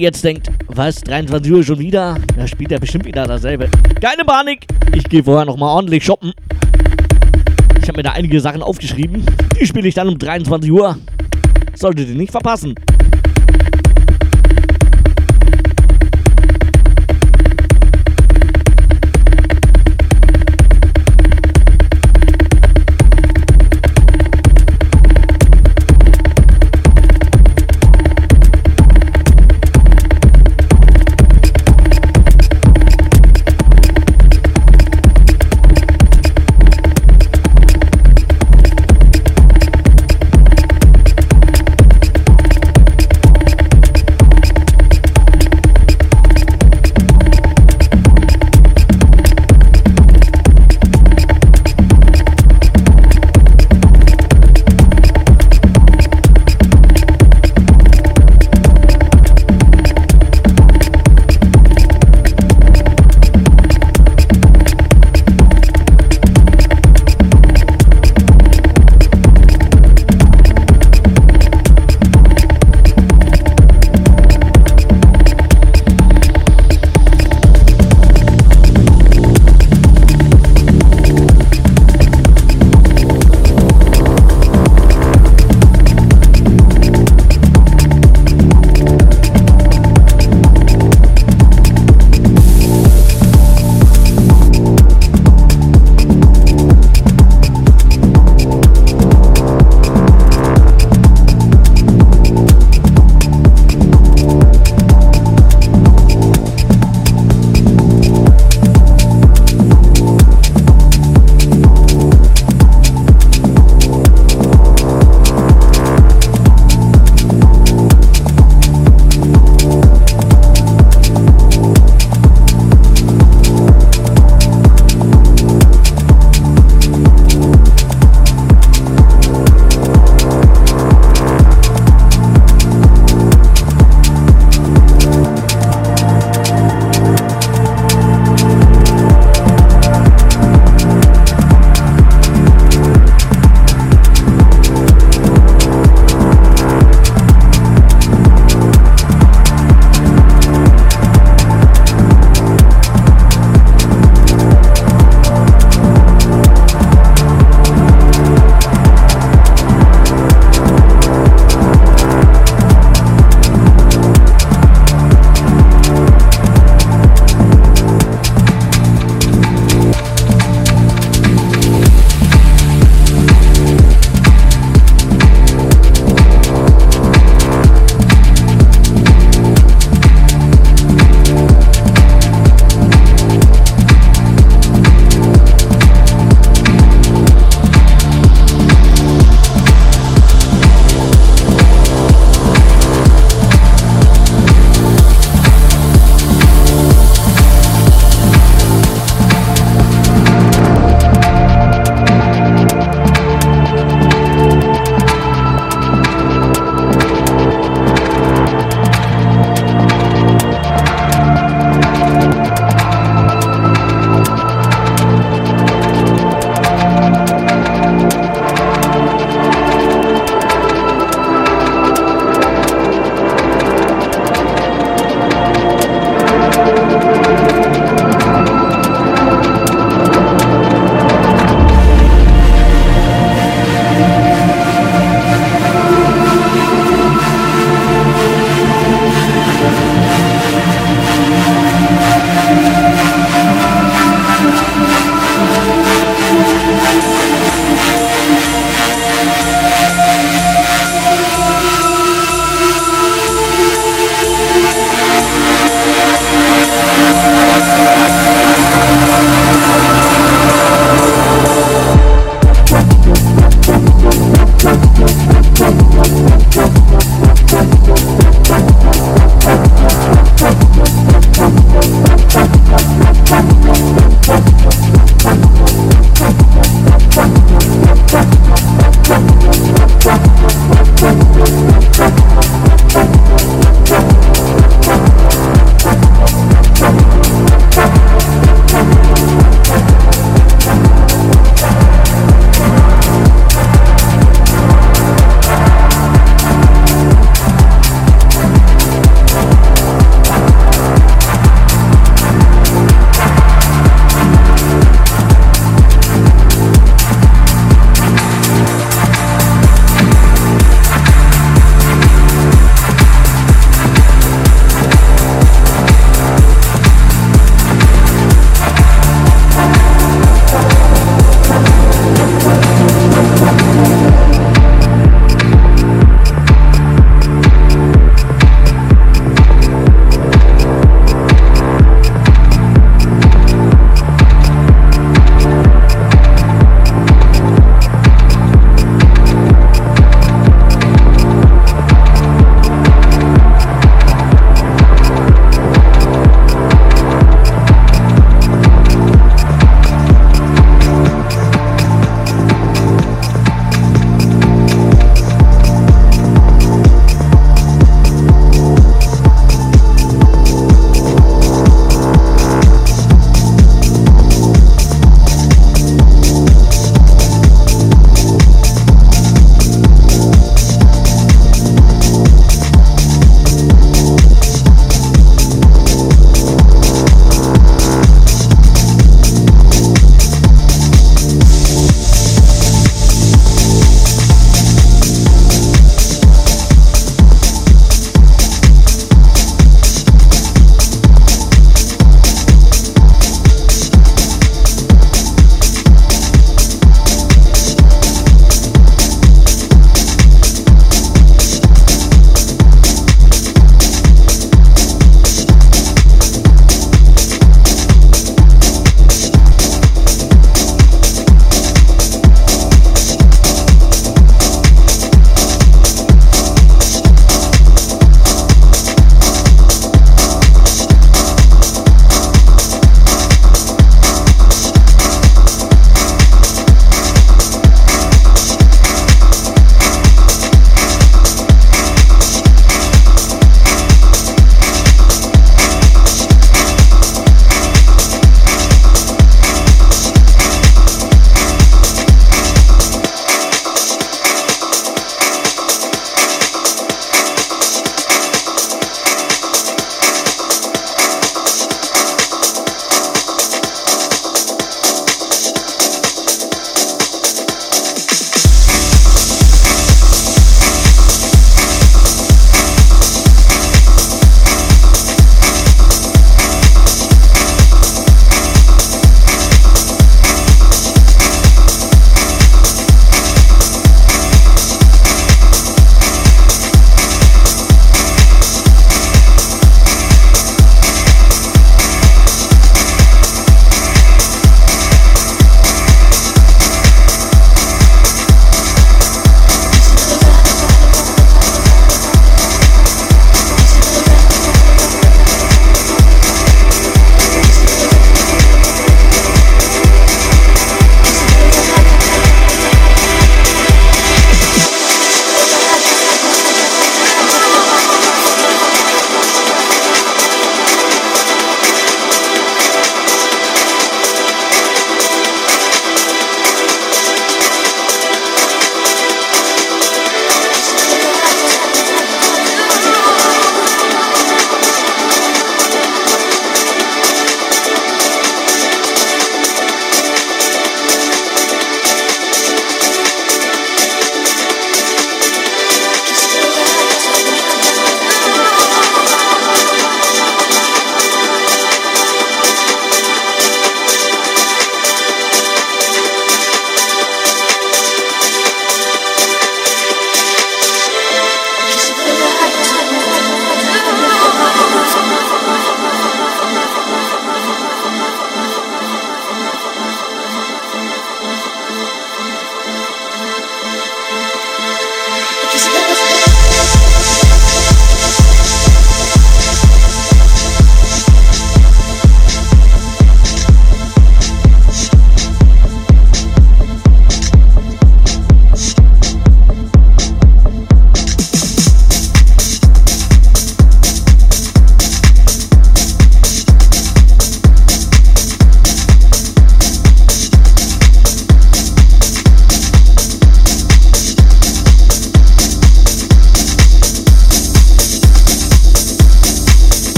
Jetzt denkt, was, 23 Uhr schon wieder? Da spielt er bestimmt wieder dasselbe. Keine Panik, ich gehe vorher nochmal ordentlich shoppen. Ich habe mir da einige Sachen aufgeschrieben. Die spiele ich dann um 23 Uhr. Solltet ihr nicht verpassen.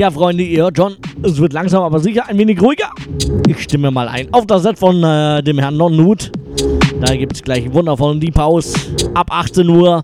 Ja, Freunde, ihr hört schon, es wird langsam aber sicher ein wenig ruhiger. Ich stimme mal ein auf das Set von äh, dem Herrn Nonnut. Da gibt es gleich einen wundervollen Deep House ab 18 Uhr.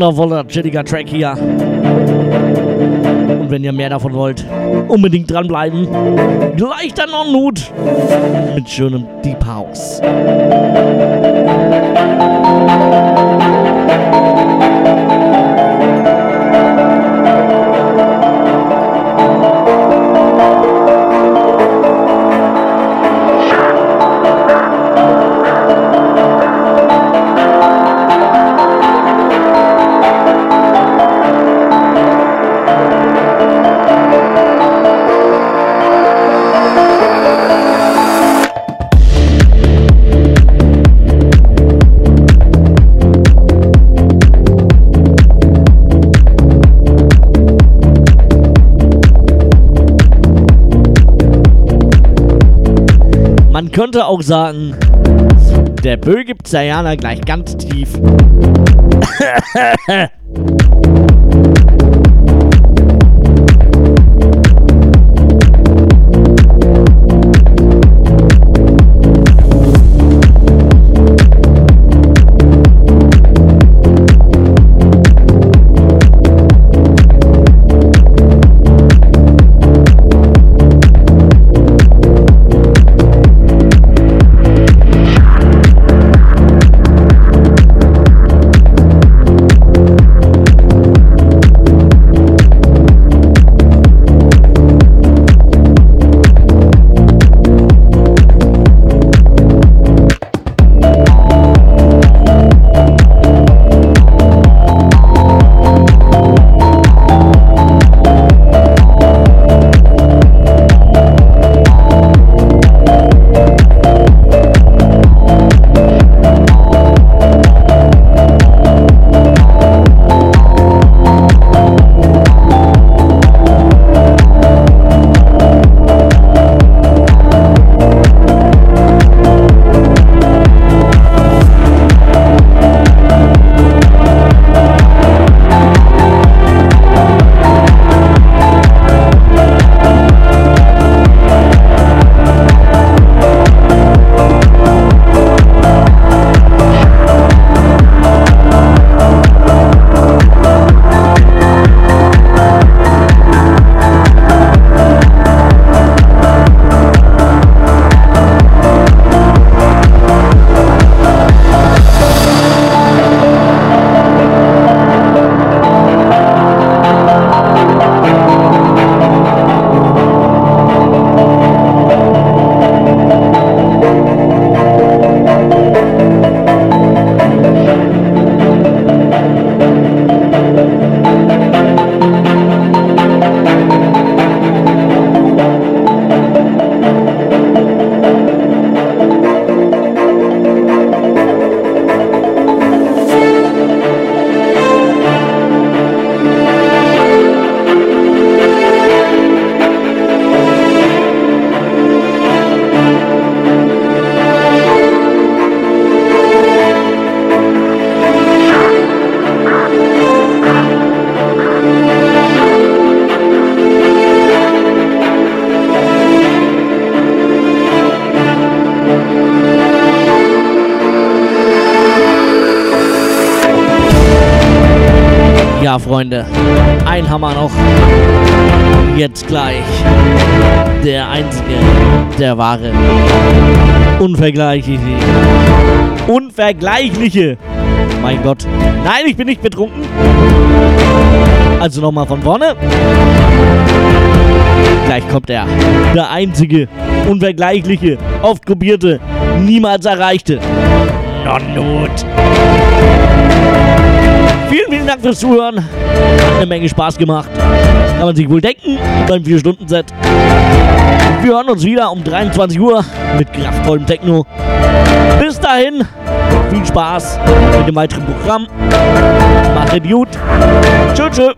Wundervoller, chilliger Track hier. Und wenn ihr mehr davon wollt, unbedingt dranbleiben. Gleich dann noch Nut mit schönem Deep House. Man könnte auch sagen, der Bö gibt Sayana gleich ganz tief. der wahre. Unvergleichliche. Unvergleichliche. Mein Gott. Nein, ich bin nicht betrunken. Also nochmal von vorne. Gleich kommt er. Der einzige, unvergleichliche, oft kopierte, niemals erreichte. Non-Not. Vielen, vielen Dank fürs Zuhören. Hat eine Menge Spaß gemacht. Kann man sich wohl denken beim 4-Stunden-Set. Wir hören uns wieder um 23 Uhr mit kraftvollem Techno. Bis dahin, viel Spaß mit dem weiteren Programm. Macht es gut. Tschö, tschö.